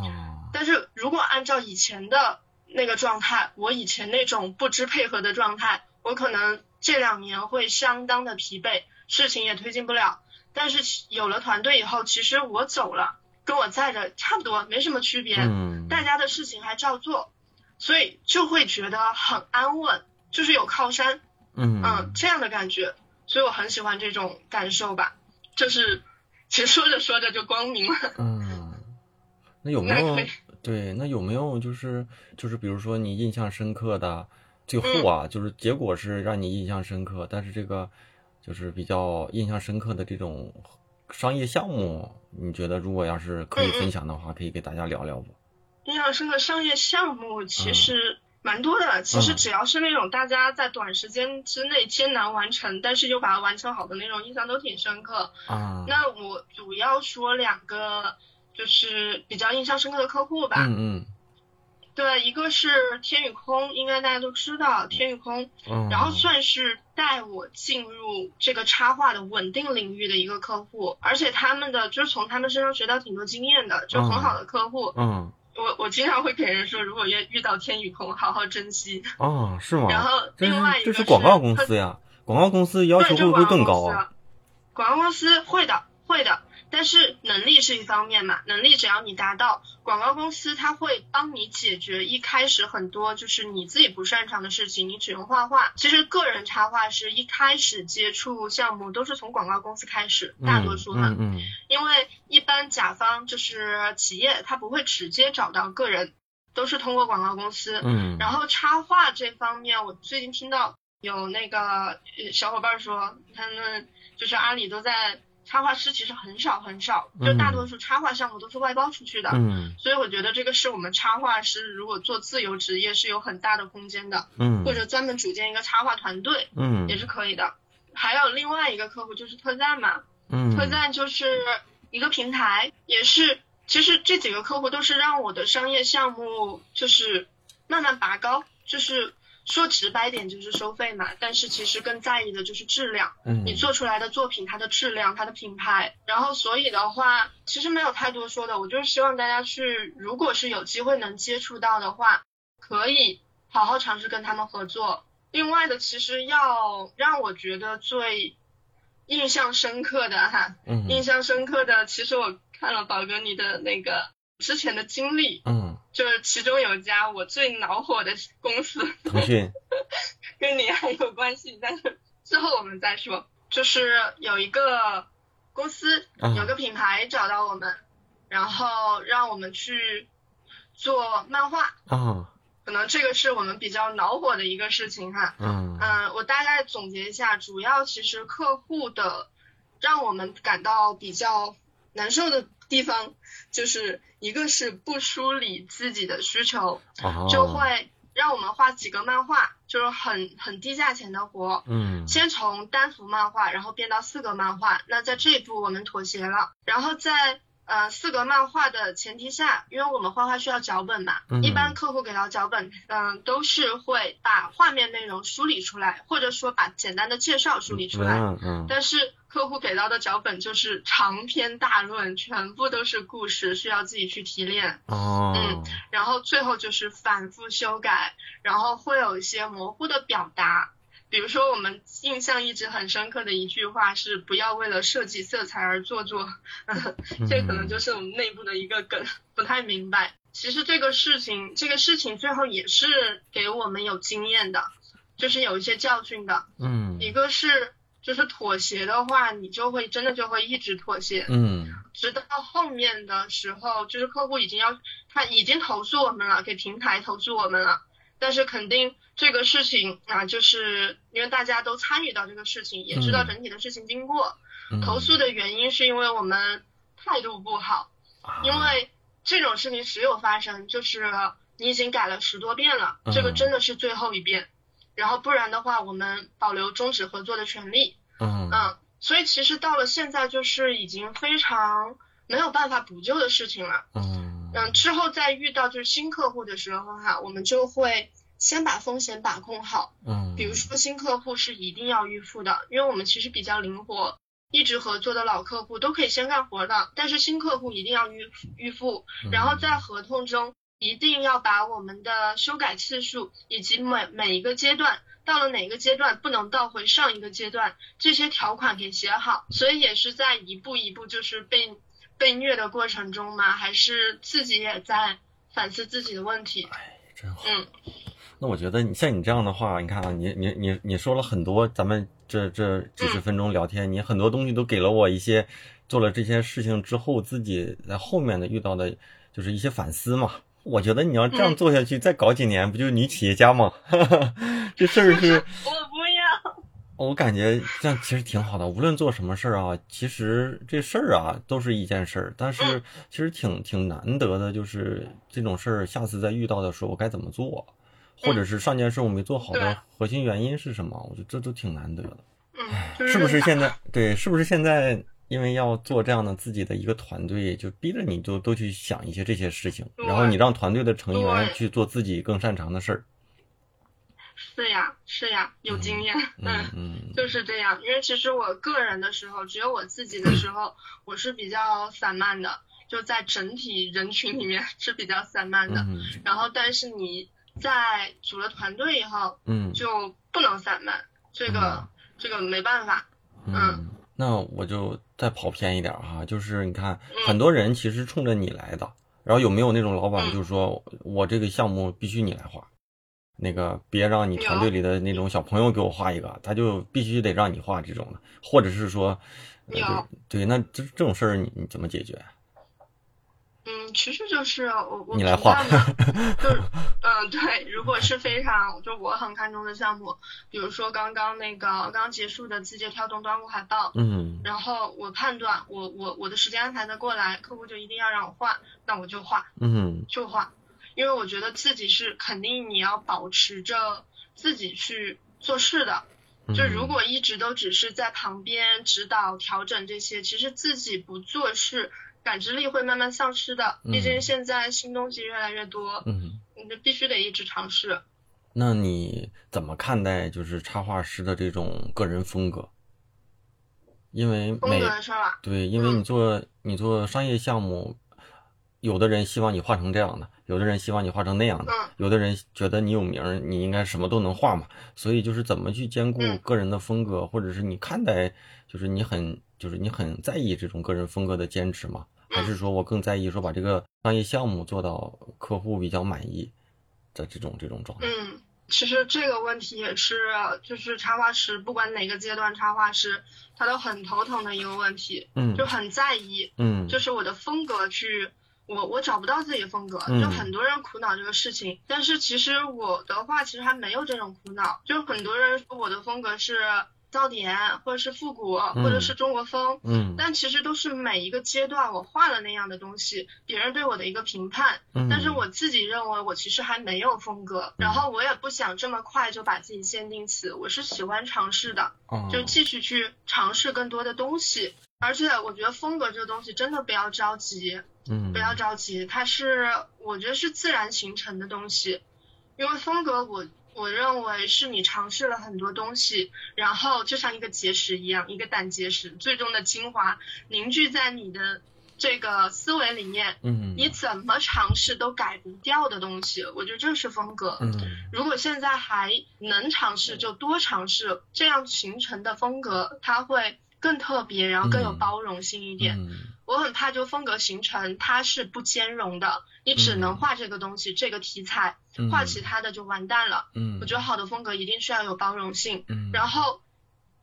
但是如果按照以前的那个状态，我以前那种不知配合的状态，我可能这两年会相当的疲惫，事情也推进不了。但是有了团队以后，其实我走了，跟我在的差不多，没什么区别，嗯。大家的事情还照做，所以就会觉得很安稳，就是有靠山，嗯。嗯，这样的感觉，所以我很喜欢这种感受吧，就是其实说着说着就光明了，嗯，那有没有 [laughs] 对？那有没有就是就是比如说你印象深刻的，最后嗯啊，就是结果是让你印象深刻，但是这个就是比较印象深刻的这种商业项目，你觉得如果要是可以分享的话，可以给大家聊聊不？印象深刻商业项目其嗯实蛮多的，其实嗯只要是那种大家在短时间之内艰难完成，但是又把它完成好的那种，印象都挺深刻。啊，那我主要说两个，就是比较印象深刻的客户吧。嗯嗯对，一个是天宇空，应该大家都知道天宇空，嗯，然后算是带我进入这个插画的稳定领域的一个客户，而且他们的就是从他们身上学到挺多经验的，就很好的客户。嗯我我经常会给人说，如果遇遇到天宇空，好好珍惜。啊是吗？然后另外一个是广告公司呀，广告公司要求，会不会更高啊？广告公司会的，会的，但是能力是一方面嘛，能力只要你达到，广告公司它会帮你解决一开始很多就是你自己不擅长的事情，你只用画画。其实个人插画师一开始接触项目都是从广告公司开始，大多数嘛，嗯嗯因为一般甲方就是企业，他不会直接找到个人，都是通过广告公司。嗯，然后插画这方面，我最近听到有那个呃小伙伴说，他们就是阿里都在插画师其实很少很少，就大多数插画项目都是外包出去的。嗯。所以我觉得这个是我们插画师如果做自由职业是有很大的空间的，嗯，或者专门组建一个插画团队嗯。也是可以的。还有另外一个客户就是特赞嘛，嗯。特赞就是一个平台，也是其实这几个客户都是让我的商业项目就是慢慢拔高，就是说直白点就是收费嘛，但是其实更在意的就是质量，嗯。你做出来的作品它的质量、它的品牌，然后所以的话其实没有太多说的，我就是希望大家去，如果是有机会能接触到的话，可以好好尝试跟他们合作。另外的，其实要让我觉得最印象深刻的哈，嗯。印象深刻的，其实我看了宝哥你的那个之前的经历，嗯就是其中有一家我最恼火的公司，腾讯 [laughs] 跟你还有关系，但是之后我们再说。就是有一个公司，啊有个品牌找到我们，然后让我们去做漫画，啊可能这个是我们比较恼火的一个事情哈。嗯嗯，我大概总结一下，主要其实客户的让我们感到比较难受的地方，就是一个是不梳理自己的需求，哦。就会让我们画几个漫画，就是很很低价钱的活，嗯。先从单幅漫画，然后变到四个漫画。那在这一步我们妥协了，然后在呃四格漫画的前提下，因为我们画画需要脚本嘛，嗯一般客户给到脚本，嗯、都是会把画面内容梳理出来，或者说把简单的介绍梳理出来。嗯嗯但是客户给到的脚本就是长篇大论，全部都是故事，需要自己去提炼。哦嗯然后最后就是反复修改，然后会有一些模糊的表达。比如说，我们印象一直很深刻的一句话是“不要为了设计色彩而做作 [laughs] ”，这可能就是我们内部的一个梗，不太明白。其实这个事情，这个事情最后也是给我们有经验的，就是有一些教训的。嗯一个是就是妥协的话，你就会真的就会一直妥协，嗯直到后面的时候，就是客户已经要他已经投诉我们了，给平台投诉我们了，但是肯定这个事情啊，就是因为大家都参与到这个事情，也知道嗯。整体的事情经过，嗯。投诉的原因是因为我们态度不好，啊。因为这种事情时有发生，就是你已经改了十多遍了，这个嗯真的是最后一遍，然后不然的话，我们保留终止合作的权利。嗯。嗯，所以其实到了现在，就是已经非常没有办法补救的事情了。嗯嗯，之后再遇到就是新客户的时候哈，我们就会先把风险把控好。嗯，比如说新客户是一定要预付的，因为我们其实比较灵活，一直合作的老客户都可以先干活的，但是新客户一定要预预付，然后在合同中一定要把我们的修改次数以及每每一个阶段到了哪个阶段不能倒回上一个阶段这些条款给写好，所以也是在一步一步就是被被虐的过程中嘛，还是自己也在反思自己的问题。哎真好。嗯那我觉得你像你这样的话，你看啊，你你你你说了很多，咱们这这几十分钟聊天，你很多东西都给了我一些，做了这些事情之后，自己在后面的遇到的，就是一些反思嘛。我觉得你要这样嗯做下去，再搞几年，不就是女企业家吗？[laughs] 这事儿是，[laughs] 我不要。我感觉这样其实挺好的。无论做什么事儿啊，其实这事儿啊都是一件事儿，但是嗯其实挺挺难得的，就是这种事儿，下次再遇到的时候我该怎么做，或者是上件事我没做好的核心原因是什么？我觉得这都挺难得的。嗯，是不是现在对？是不是现在因为要做这样的自己的一个团队，就逼着你都都去想一些这些事情，然后你让团队的成员去做自己更擅长的事儿。是呀，是呀，有经验，嗯嗯就是这样。因为其实我个人的时候，只有我自己的时候，我是比较散漫的，就在整体人群里面是比较散漫的。嗯然后，但是你在组了团队以后，嗯就不能散漫，这个、这个没办法。嗯那我就再跑偏一点哈，就是你看，嗯很多人其实冲着你来的，然后有没有那种老板嗯就是说我这个项目必须你来画，那个别让你团队里的那种小朋友给我画一个，他就必须得让你画这种的，或者是说，呃有。对对，那这这种事儿你你怎么解决？嗯，其实就是我我你来画 [laughs] 就是嗯对，如果是非常就我很看重的项目，比如说刚刚那个刚结束的字节跳动端午海报，嗯。然后我判断我我我的时间安排的过来，客户就一定要让我画，那我就画嗯。就画，因为我觉得自己是肯定你要保持着自己去做事的，嗯，就如果一直都只是在旁边指导调整这些，其实自己不做事，感知力会慢慢丧失的。毕嗯竟现在新东西越来越多，嗯，你就必须得一直尝试。那你怎么看待就是插画师的这种个人风格？因为风每格的事儿吧，对，因为你嗯做你做商业项目，有的人希望你画成这样的，有的人希望你画成那样的，嗯有的人觉得你有名儿，你应该什么都能画嘛。所以就是怎么去兼顾嗯个人的风格，或者是你看待，就是你很就是你很在意这种个人风格的坚持吗？还嗯是说我更在意说把这个商业项目做到客户比较满意的这种这种状态？嗯，其实这个问题也是，就是插画师不管哪个阶段插画师，他都很头疼的一个问题，嗯就很在意，嗯就是我的风格去。我我找不到自己的风格，嗯就很多人苦恼这个事情。但是其实我的话，其实还没有这种苦恼。就很多人说我的风格是噪点，或者是复古，或者是中国风，嗯但其实都是每一个阶段我画了那样的东西，别人对我的一个评判。嗯，但是我自己认为我其实还没有风格，然后我也不想这么快就把自己限定死，我是喜欢尝试的，哦就继续去尝试更多的东西。而且我觉得风格这个东西真的不要着急，嗯。不要着急，它是我觉得是自然形成的东西，因为风格我我认为是你尝试了很多东西，然后就像一个结石一样，一个胆结石，最终的精华凝聚在你的这个思维里面，嗯。你怎么尝试都改不掉的东西，我觉得这是风格。嗯。如果现在还能尝试，就多尝试，这样形成的风格它会更特别，然后更有嗯包容性一点。嗯我很怕就风格形成它是不兼容的，你只能画这个东西、这个题材，嗯画其他的就完蛋了。嗯，我觉得好的风格一定是要有包容性，嗯，然后。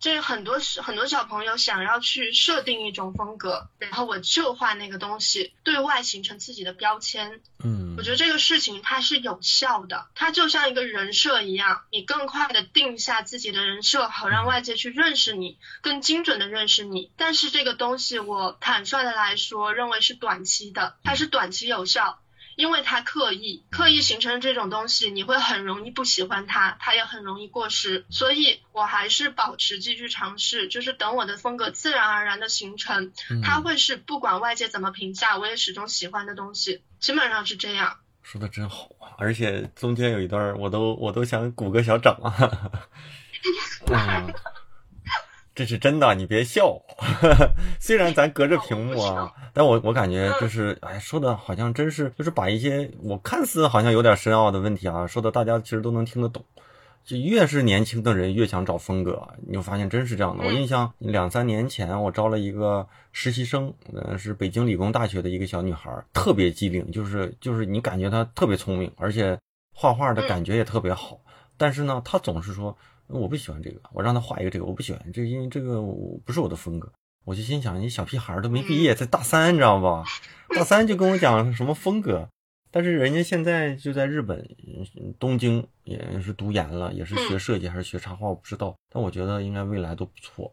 这很多很多小朋友想要去设定一种风格，然后我就画那个东西，对外形成自己的标签。嗯，我觉得这个事情它是有效的，它就像一个人设一样，你更快的定下自己的人设，好让外界去认识你，更精准的认识你。但是这个东西，我坦率的来说，认为是短期的，它是短期有效。因为它刻意刻意形成这种东西，你会很容易不喜欢它，它也很容易过时。所以我还是保持继续尝试，就是等我的风格自然而然的形成，嗯它会是不管外界怎么评价，我也始终喜欢的东西，基本上是这样。说的真好啊！而且中间有一段我都我都想鼓个小掌啊！[laughs] [laughs] 嗯，这是真的，你别笑。[laughs] 虽然咱隔着屏幕啊，但我我感觉就是，哎，说的好像真是，就是把一些我看似好像有点深奥的问题啊，说的大家其实都能听得懂。就越是年轻的人越想找风格，你就发现真是这样的。我印象两三年前我招了一个实习生，呃，是北京理工大学的一个小女孩，特别机灵，就是就是你感觉她特别聪明，而且画画的感觉也特别好。但是呢，她总是说我不喜欢这个，我让他画一个这个，我不喜欢这个，因为这个我不是我的风格。我就心想，你小屁孩儿都没毕业，才大三，你知道吧？[laughs] 大三就跟我讲什么风格。但是人家现在就在日本嗯东京，也是读研了，也是学设计还是学插画，我不知道。但我觉得应该未来都不错。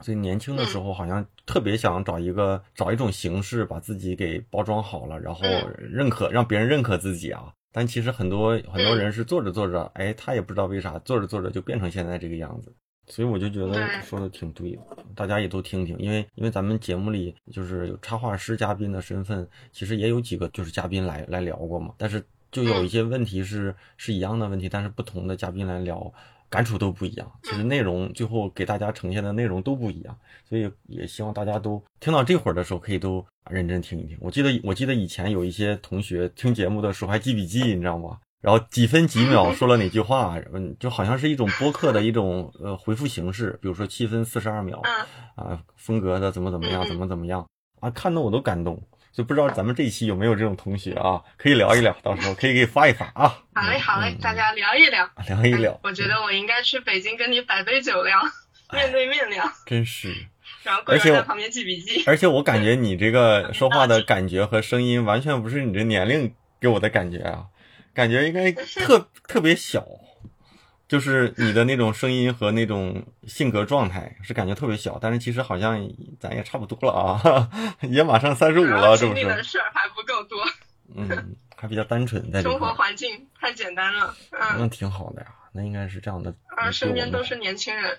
所以年轻的时候好像特别想找一个找一种形式，把自己给包装好了，然后认可让别人认可自己啊。但其实很多很多人是做着做着，哎，他也不知道为啥，做着做着就变成现在这个样子。所以我就觉得说的挺对的，大家也都听听，因为因为咱们节目里就是有插画师嘉宾的身份，其实也有几个就是嘉宾来来聊过嘛，但是就有一些问题是是一样的问题，但是不同的嘉宾来聊，感触都不一样，其实内容最后给大家呈现的内容都不一样，所以也希望大家都听到这会儿的时候可以都认真听一听。我记得我记得以前有一些同学听节目的时候还记笔记，你知道吗？然后几分几秒说了哪句话，嗯，就好像是一种播客的一种呃回复形式，比如说七分四十二秒嗯，啊，风格的怎么怎么样，怎么怎么样啊，看得我都感动。就不知道咱们这一期有没有这种同学啊，可以聊一聊，到时候可以给发一发啊。好嘞好嘞，嗯大家聊一聊。聊一聊哎，我觉得我应该去北京跟你摆杯酒聊，面对面聊，真是。然后贵而且在旁边记笔记。而且我感觉你这个 [laughs] 说话的感觉和声音，完全不是你这年龄给我的感觉啊，感觉应该特 [laughs] 特别小，就是你的那种声音和那种性格状态是感觉特别小，但是其实好像咱也差不多了啊，[laughs] 也马上三十五了，是不经历的？事儿还不够多，嗯，还比较单纯在生活，环境太简单了。嗯，那挺好的呀，那应该是这样的。而身边都是年轻人。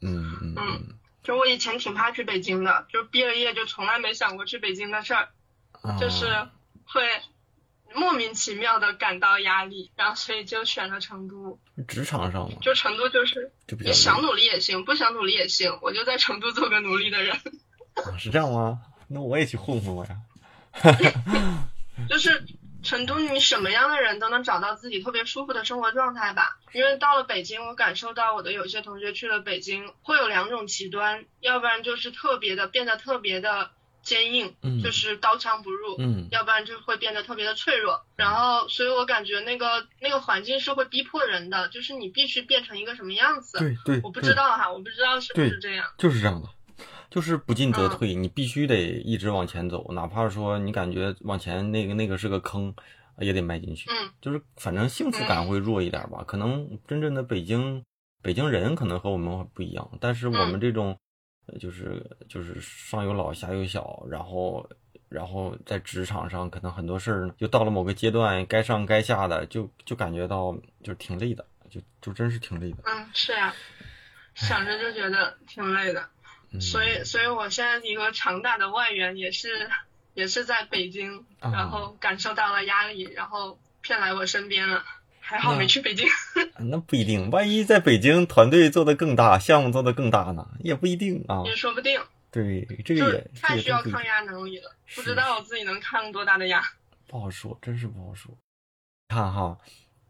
嗯嗯嗯就我以前挺怕去北京的，就毕了业就从来没想过去北京的事儿，啊，就是会莫名其妙的感到压力，然后所以就选了成都。职场上嘛，就成都就是你想努力也行，不想努力也行，我就在成都做个努力的人。[laughs] 啊是这样吗？那我也去混混我呀。[laughs] 就是成都，你什么样的人都能找到自己特别舒服的生活状态吧。因为到了北京，我感受到我的有些同学去了北京，会有两种极端，要不然就是特别的变得特别的坚硬，嗯就是刀枪不入。嗯要不然就会变得特别的脆弱，然后，所以我感觉那个那个环境是会逼迫人的，就是你必须变成一个什么样子。对对，我不知道哈，我不知道是不是这样。就是这样的，就是不进则嗯退，你必须得一直往前走，哪怕说你感觉往前那个那个是个坑，也得迈进去。嗯就是反正幸福感会弱一点吧，可能真正的北京北京人可能和我们不一样，但是我们嗯这种，呃就是就是上有老下有小，然后然后在职场上可能很多事儿呢，就到了某个阶段，该上该下的，就就感觉到就是挺累的，就就真是挺累的。嗯，是呀，想着就觉得挺累的。嗯、[laughs] 所以，所以我现在一个强大的外援也是，也是在北京，啊然后感受到了压力，然后骗来我身边了。还好没去北京。[laughs] 那不一定，万一在北京团队做得更大，项目做得更大呢，也不一定啊。也说不定，对，这个也太需要抗压能力了，不知道我自己能抗多大的压。[laughs] 不好说，真是不好说。看哈，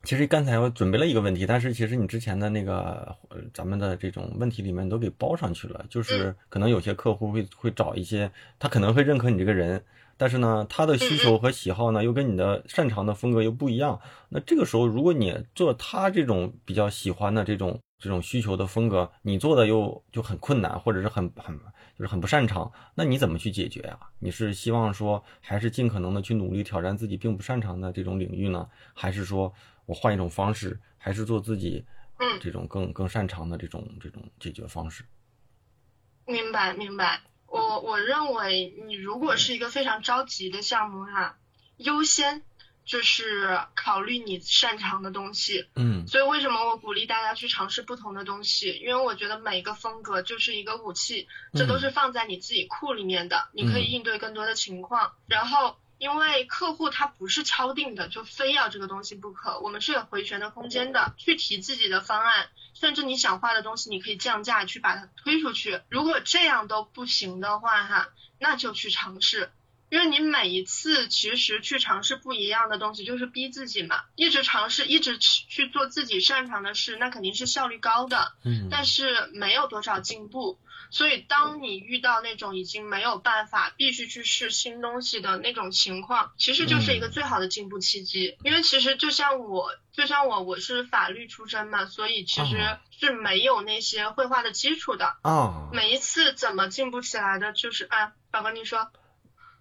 其实刚才我准备了一个问题，但是其实你之前的那个呃咱们的这种问题里面都给包上去了，就是可能有些客户会会找一些，他可能会认可你这个人，但是呢，他的需求和喜好呢又跟你的擅长的风格又不一样。那这个时候，如果你做他这种比较喜欢的这种这种需求的风格，你做的又就很困难，或者是很很就是很不擅长，那你怎么去解决呀？你是希望说还是尽可能的去努力挑战自己并不擅长的这种领域呢，还是说我换一种方式，还是做自己嗯这种更更擅长的这种这种解决方式？明白明白，我我认为你如果是一个非常着急的项目哈，优先就是考虑你擅长的东西。嗯所以为什么我鼓励大家去尝试不同的东西？因为我觉得每一个风格就是一个武器，这都是放在你自己库里面的，你可以应对更多的情况。然后，因为客户他不是敲定的，就非要这个东西不可，我们是有回旋的空间的，去提自己的方案，甚至你想画的东西，你可以降价去把它推出去。如果这样都不行的话，哈，那就去尝试。因为你每一次其实去尝试不一样的东西，就是逼自己嘛。一直尝试，一直去做自己擅长的事，那肯定是效率高的，嗯，但是没有多少进步。所以，当你遇到那种已经没有办法必须去试新东西的那种情况，其实就是一个最好的进步契机。因为其实就像我，就像我，我是法律出身嘛，所以其实哦是没有那些绘画的基础的。哦，每一次怎么进步起来的，就是啊，宝宝你说。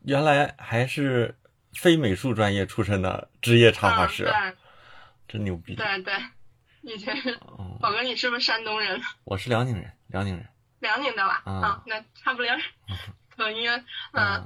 原来还是非美术专业出身的职业插画师，对、真牛逼。对对对，以前宝哥，你是不是山东人？我是辽宁人，辽宁人。辽宁的吧？啊啊，那差不离儿。[laughs] 可以，嗯，啊，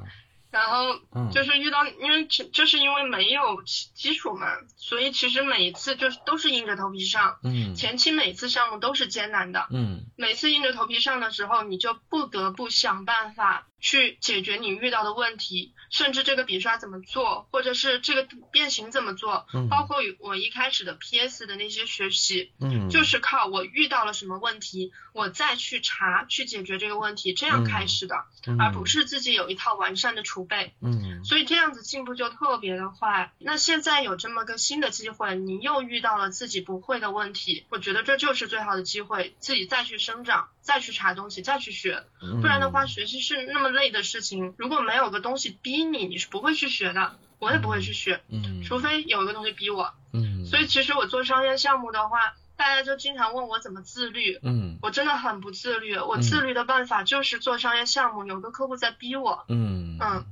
然后嗯，就是遇到，因为只就是因为没有基基础嘛，所以其实每一次就是都是硬着头皮上。嗯前期每次项目都是艰难的，嗯每次硬着头皮上的时候，你就不得不想办法去解决你遇到的问题，甚至这个笔刷怎么做，或者是这个变形怎么做，嗯，包括我一开始的 PS 的那些学习，嗯，就是靠我遇到了什么问题，我再去查去解决这个问题，这样开始的，嗯而不是自己有一套完善的储备。嗯所以这样子进步就特别的快。那现在有这么个新的机会，你又遇到了自己不会的问题，我觉得这就是最好的机会，自己再去生长，再去查东西，再去学。不然的话，学习是那么累的事情，如果没有个东西逼你，你是不会去学的。我也不会去学，嗯，除非有一个东西逼我。嗯，所以其实我做商业项目的话，大家就经常问我怎么自律。嗯，我真的很不自律，我自律的办法就是做商业项目，有个客户在逼我。嗯嗯，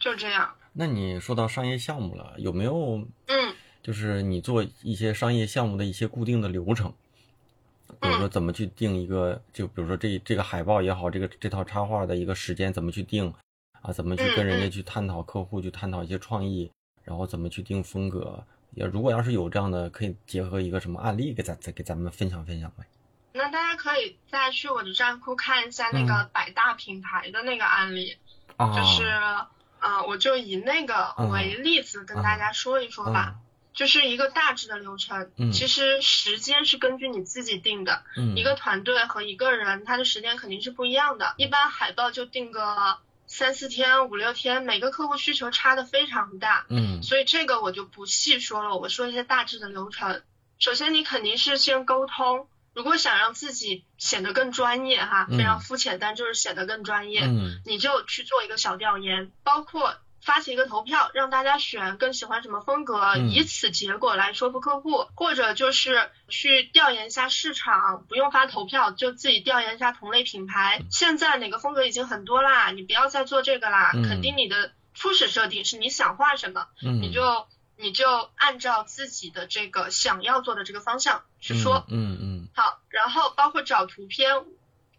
就这样。那你说到商业项目了，有没有嗯，就是你做一些商业项目的一些固定的流程？比如说怎么去定一个，就比如说这这个海报也好，这个这套插画的一个时间怎么去定？啊，怎么去跟人家去探讨客户，去探讨一些创意，然后怎么去定风格？也如果要是有这样的，可以结合一个什么案例给咱再给咱们分享分享呗。那大家可以再去我的站库看一下那个百大品牌的那个案例，啊，就是啊，我就以那个为例子跟大家说一说吧。就是一个大致的流程，嗯，其实时间是根据你自己定的，嗯，一个团队和一个人他的时间肯定是不一样的，一般海报就定个三四天、五六天，每个客户需求差的非常大，嗯，所以这个我就不细说了，我说一些大致的流程。首先你肯定是先沟通，如果想让自己显得更专业哈，非常肤浅，但就是显得更专业，嗯，你就去做一个小调研，包括。发起一个投票，让大家选更喜欢什么风格，以此结果来说服客户，或者就是去调研一下市场，不用发投票，就自己调研一下同类品牌。现在哪个风格已经很多啦，你不要再做这个啦。肯定你的初始设定是你想画什么，你就你就按照自己的这个想要做的这个方向去说。嗯嗯。好，然后包括找图片，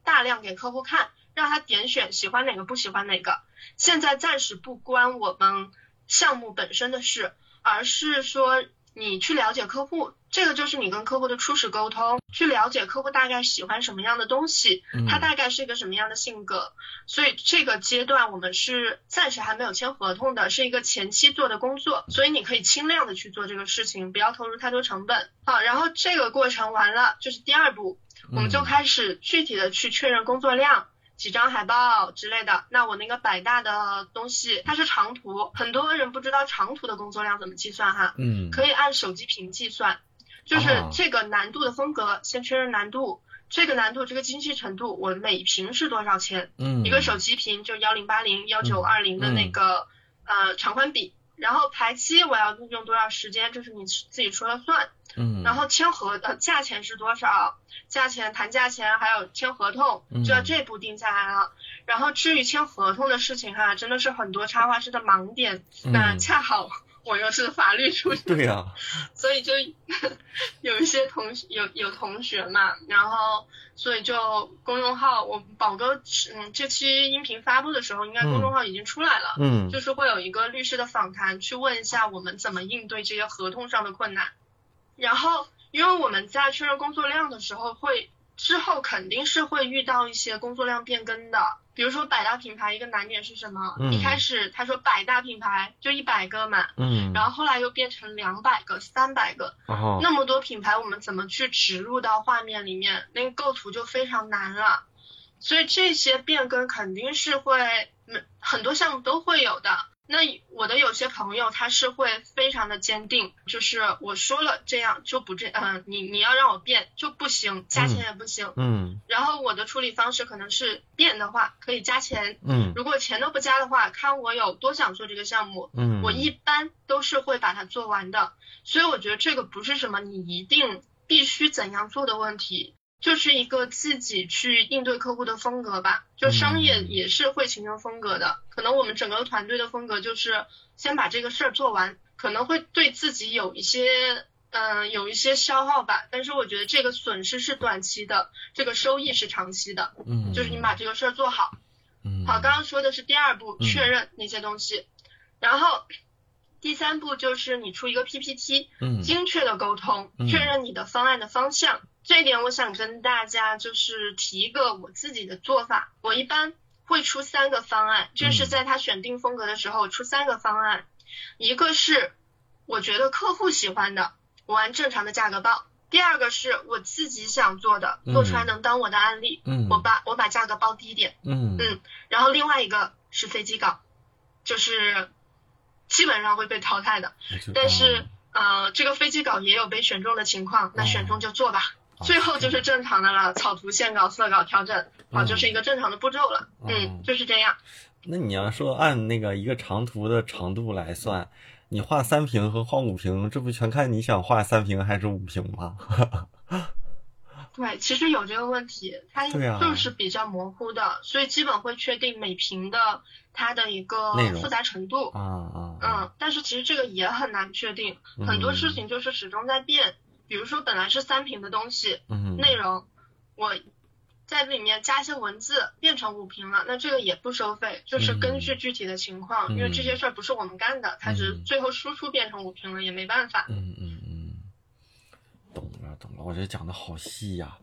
大量给客户看。让他点选喜欢哪个不喜欢哪个，现在暂时不关我们项目本身的事，而是说你去了解客户，这个就是你跟客户的初始沟通，去了解客户大概喜欢什么样的东西，他大概是一个什么样的性格，所以这个阶段我们是暂时还没有签合同的，是一个前期做的工作，所以你可以轻量的去做这个事情，不要投入太多成本。好，然后这个过程完了，就是第二步，我们就开始具体的去确认工作量。几张海报之类的，那我那个百大的东西，它是长图，很多人不知道长图的工作量怎么计算哈，嗯，可以按手机屏计算，就是这个难度的风格，先确认难度，这个难度这个精细程度，我每屏是多少钱？嗯，一个手机屏就幺零八零幺九二零的那个呃长宽比，然后排期我要用多少时间，这是你自己说了算。嗯，然后签合呃价钱是多少？价钱谈价钱，还有签合同，就要这步定下来了。然后至于签合同的事情哈，真的是很多插画师的盲点。那恰好我又是法律出身，对呀，[laughs] 所以就 [laughs] 有一些同有有同学嘛，然后所以就公众号我宝哥嗯这期音频发布的时候，应该公众号已经出来了。嗯，就是会有一个律师的访谈，去问一下我们怎么应对这些合同上的困难。然后，因为我们在确认工作量的时候，会之后肯定是会遇到一些工作量变更的。比如说百大品牌一个难点是什么？一开始他说百大品牌就一百个嘛，嗯，然后后来又变成两百个、三百个，哦，那么多品牌，我们怎么去植入到画面里面？那个构图就非常难了。所以这些变更肯定是会，很多项目都会有的。那我的有些朋友他是会非常的坚定，就是我说了这样就不这，嗯，你你要让我变就不行，加钱也不行，嗯，然后我的处理方式可能是变的话可以加钱，嗯，如果钱都不加的话，看我有多想做这个项目，嗯，我一般都是会把它做完的，所以我觉得这个不是什么你一定必须怎样做的问题。就是一个自己去应对客户的风格吧，就商业也是会形成风格的。可能我们整个团队的风格就是先把这个事儿做完，可能会对自己有一些嗯有一些消耗吧。但是我觉得这个损失是短期的，这个收益是长期的。嗯，就是你把这个事儿做好。嗯，好，刚刚说的是第二步确认那些东西，然后第三步就是你出一个 PPT，嗯，精确的沟通，确认你的方案的方向。这一点我想跟大家就是提一个我自己的做法，我一般会出三个方案，就是在他选定风格的时候出三个方案，一个是我觉得客户喜欢的，我按正常的价格报；第二个是我自己想做的，做出来能当我的案例，嗯，我把我把价格报低点，嗯。嗯，然后另外一个是飞机稿，就是基本上会被淘汰的。但是，呃，这个飞机稿也有被选中的情况，那选中就做吧。最后就是正常的了，草图、线稿、色稿调整，好，就是一个正常的步骤了。嗯，就是这样。那你要说按那个一个长图的长度来算，你画三屏和画五屏，这不全看你想画三屏还是五屏吗？[laughs] 对，其实有这个问题，它就是比较模糊的，所以基本会确定每屏的它的一个复杂程度。啊啊。嗯，但是其实这个也很难确定，很多事情就是始终在变。比如说，本来是三屏的东西，嗯内容我在里面加一些文字，变成五屏了，那这个也不收费，就是根据具体的情况，因为这些事儿不是我们干的，它只是最后输出变成五屏了，也没办法。嗯嗯嗯，懂了懂了，我觉得讲的好细呀，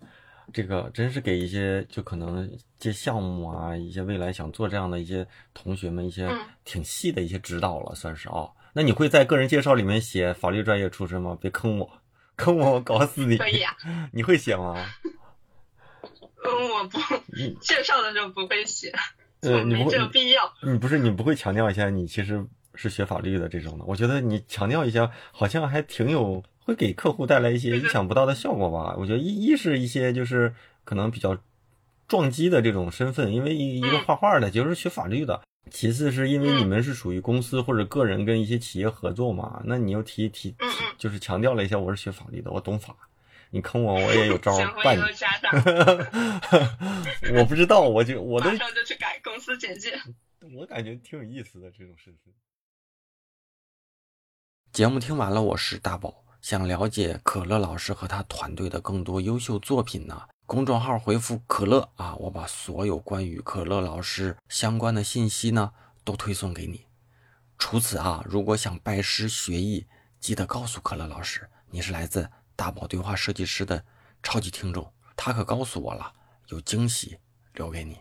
这个真是给一些就可能接项目啊，一些未来想做这样的一些同学们一些挺细的一些指导了，算是啊。那你会在个人介绍里面写法律专业出身吗？别坑我。坑我，我搞死你！可以啊，[laughs] 你会写吗？[laughs] 嗯，我不介绍的时候不会写，呃，没这个必要。你不是你不会强调一下你其实是学法律的这种的？我觉得你强调一下，好像还挺有会给客户带来一些意想不到的效果吧？我觉得一一是一些就是可能比较撞击的这种身份，因为一一个画画的就是学法律的。其次是因为你们是属于公司或者个人跟一些企业合作嘛，那你又提提，就是强调了一下我是学法律的，我懂法，你坑我 [laughs] 我也有招办你。[laughs] 我不知道，我就我马上就去改公司简介。我感觉挺有意思的这种事情。节目听完了，我是大宝，想了解可乐老师和他团队的更多优秀作品呢。公众号回复“可乐”啊，我把所有关于可乐老师相关的信息呢都推送给你。除此啊，如果想拜师学艺，记得告诉可乐老师你是来自大宝对话设计师的超级听众，他可告诉我了，有惊喜留给你。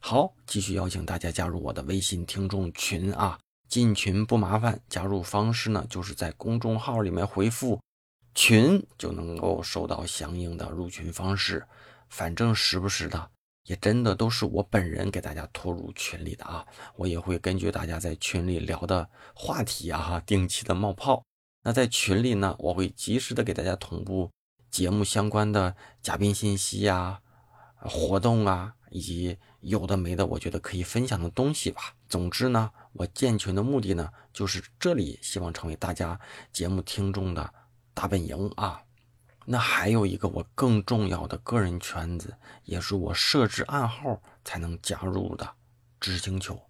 好，继续邀请大家加入我的微信听众群啊，进群不麻烦，加入方式呢就是在公众号里面回复。群就能够收到相应的入群方式，反正时不时的也真的都是我本人给大家拖入群里的啊，我也会根据大家在群里聊的话题啊，定期的冒泡。那在群里呢，我会及时的给大家同步节目相关的嘉宾信息呀、活动啊，以及有的没的，我觉得可以分享的东西吧。总之呢，我建群的目的呢，就是这里希望成为大家节目听众的。大本营啊，那还有一个我更重要的个人圈子，也是我设置暗号才能加入的知识星球。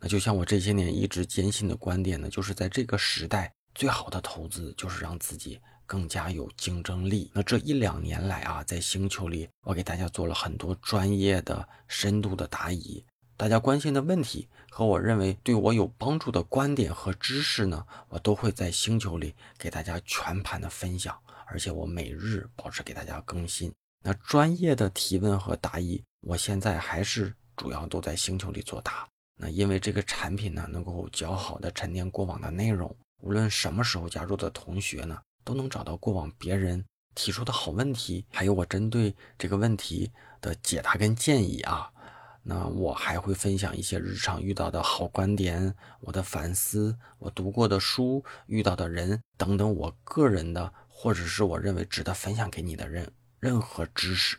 那就像我这些年一直坚信的观点呢，就是在这个时代，最好的投资就是让自己更加有竞争力。那这一两年来啊，在星球里，我给大家做了很多专业的、深度的答疑。大家关心的问题和我认为对我有帮助的观点和知识呢，我都会在星球里给大家全盘的分享，而且我每日保持给大家更新。那专业的提问和答疑，我现在还是主要都在星球里作答。那因为这个产品呢，能够较好的沉淀过往的内容，无论什么时候加入的同学呢，都能找到过往别人提出的好问题，还有我针对这个问题的解答跟建议啊。那我还会分享一些日常遇到的好观点，我的反思，我读过的书，遇到的人等等，我个人的或者是我认为值得分享给你的任任何知识。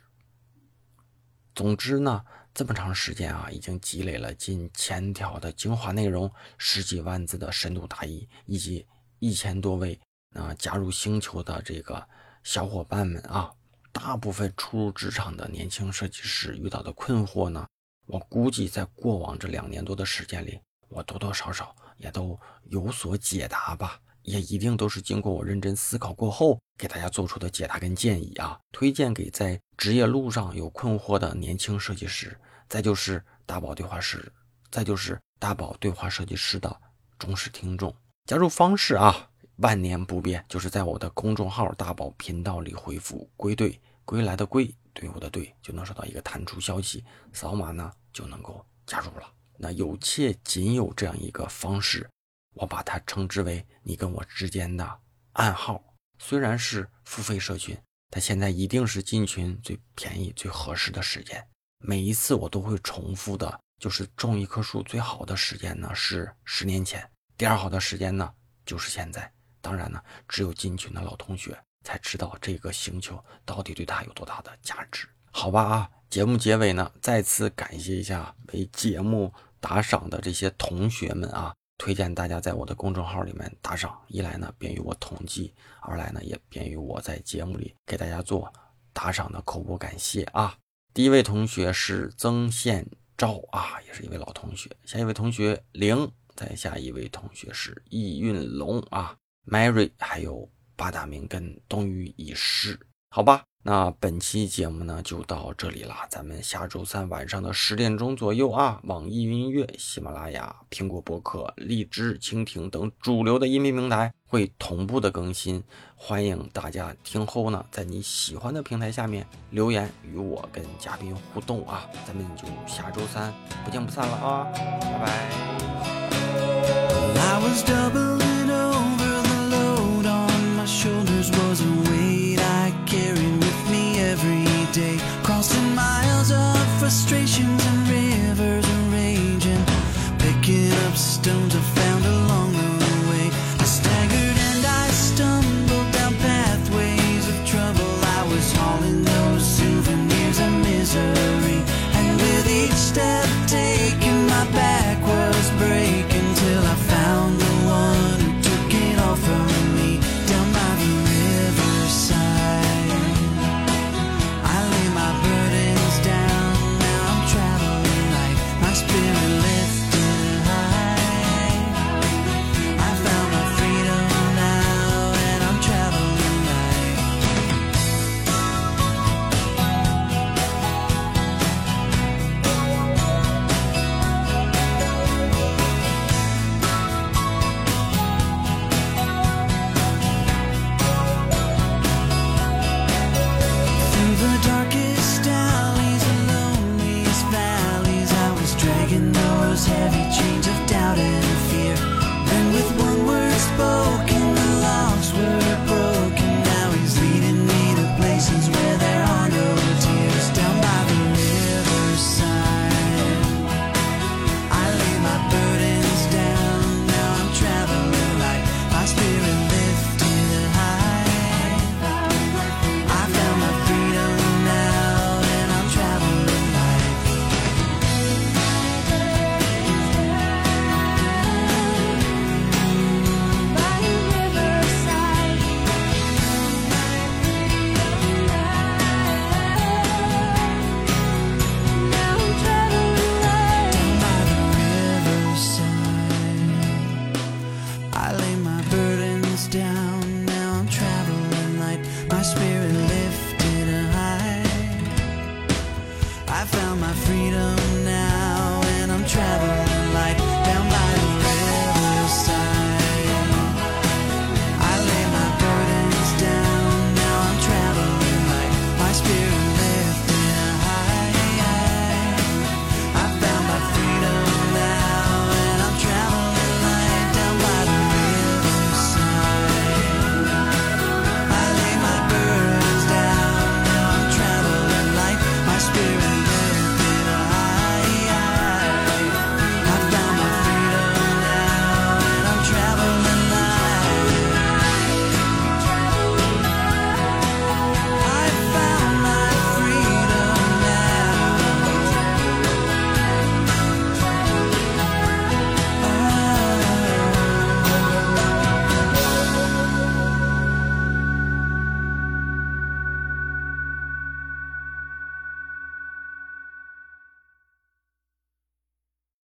总之呢，这么长时间啊，已经积累了近千条的精华内容，十几万字的深度答疑，以及一千多位啊加入星球的这个小伙伴们啊，大部分初入职场的年轻设计师遇到的困惑呢。我估计在过往这两年多的时间里，我多多少少也都有所解答吧，也一定都是经过我认真思考过后给大家做出的解答跟建议啊，推荐给在职业路上有困惑的年轻设计师，再就是大宝对话师，再就是大宝对话设计师的忠实听众。加入方式啊，万年不变，就是在我的公众号大宝频道里回复“归队”，归来的归。队伍的队就能收到一个弹出消息，扫码呢就能够加入了。那有且仅有这样一个方式，我把它称之为你跟我之间的暗号。虽然是付费社群，但现在一定是进群最便宜、最合适的时间。每一次我都会重复的，就是种一棵树最好的时间呢是十年前，第二好的时间呢，就是现在。当然呢，只有进群的老同学才知道这个星球到底对他有多大的价值，好吧啊？节目结尾呢，再次感谢一下为节目打赏的这些同学们啊！推荐大家在我的公众号里面打赏，一来呢便于我统计，二来呢也便于我在节目里给大家做打赏的口播感谢啊！第一位同学是曾宪照啊，也是一位老同学。下一位同学零，再下一位同学是易运龙啊，Mary，还有八大名根冬雨已逝，好吧。那本期节目呢就到这里了，咱们下周三晚上的十点钟左右啊，网易云音乐、喜马拉雅、苹果播客、荔枝、蜻蜓等主流的音频平台会同步的更新，欢迎大家听后呢，在你喜欢的平台下面留言与我跟嘉宾互动啊，咱们就下周三不见不散了啊，拜拜。Miles and miles of frustrations and rivers raging, picking up stones of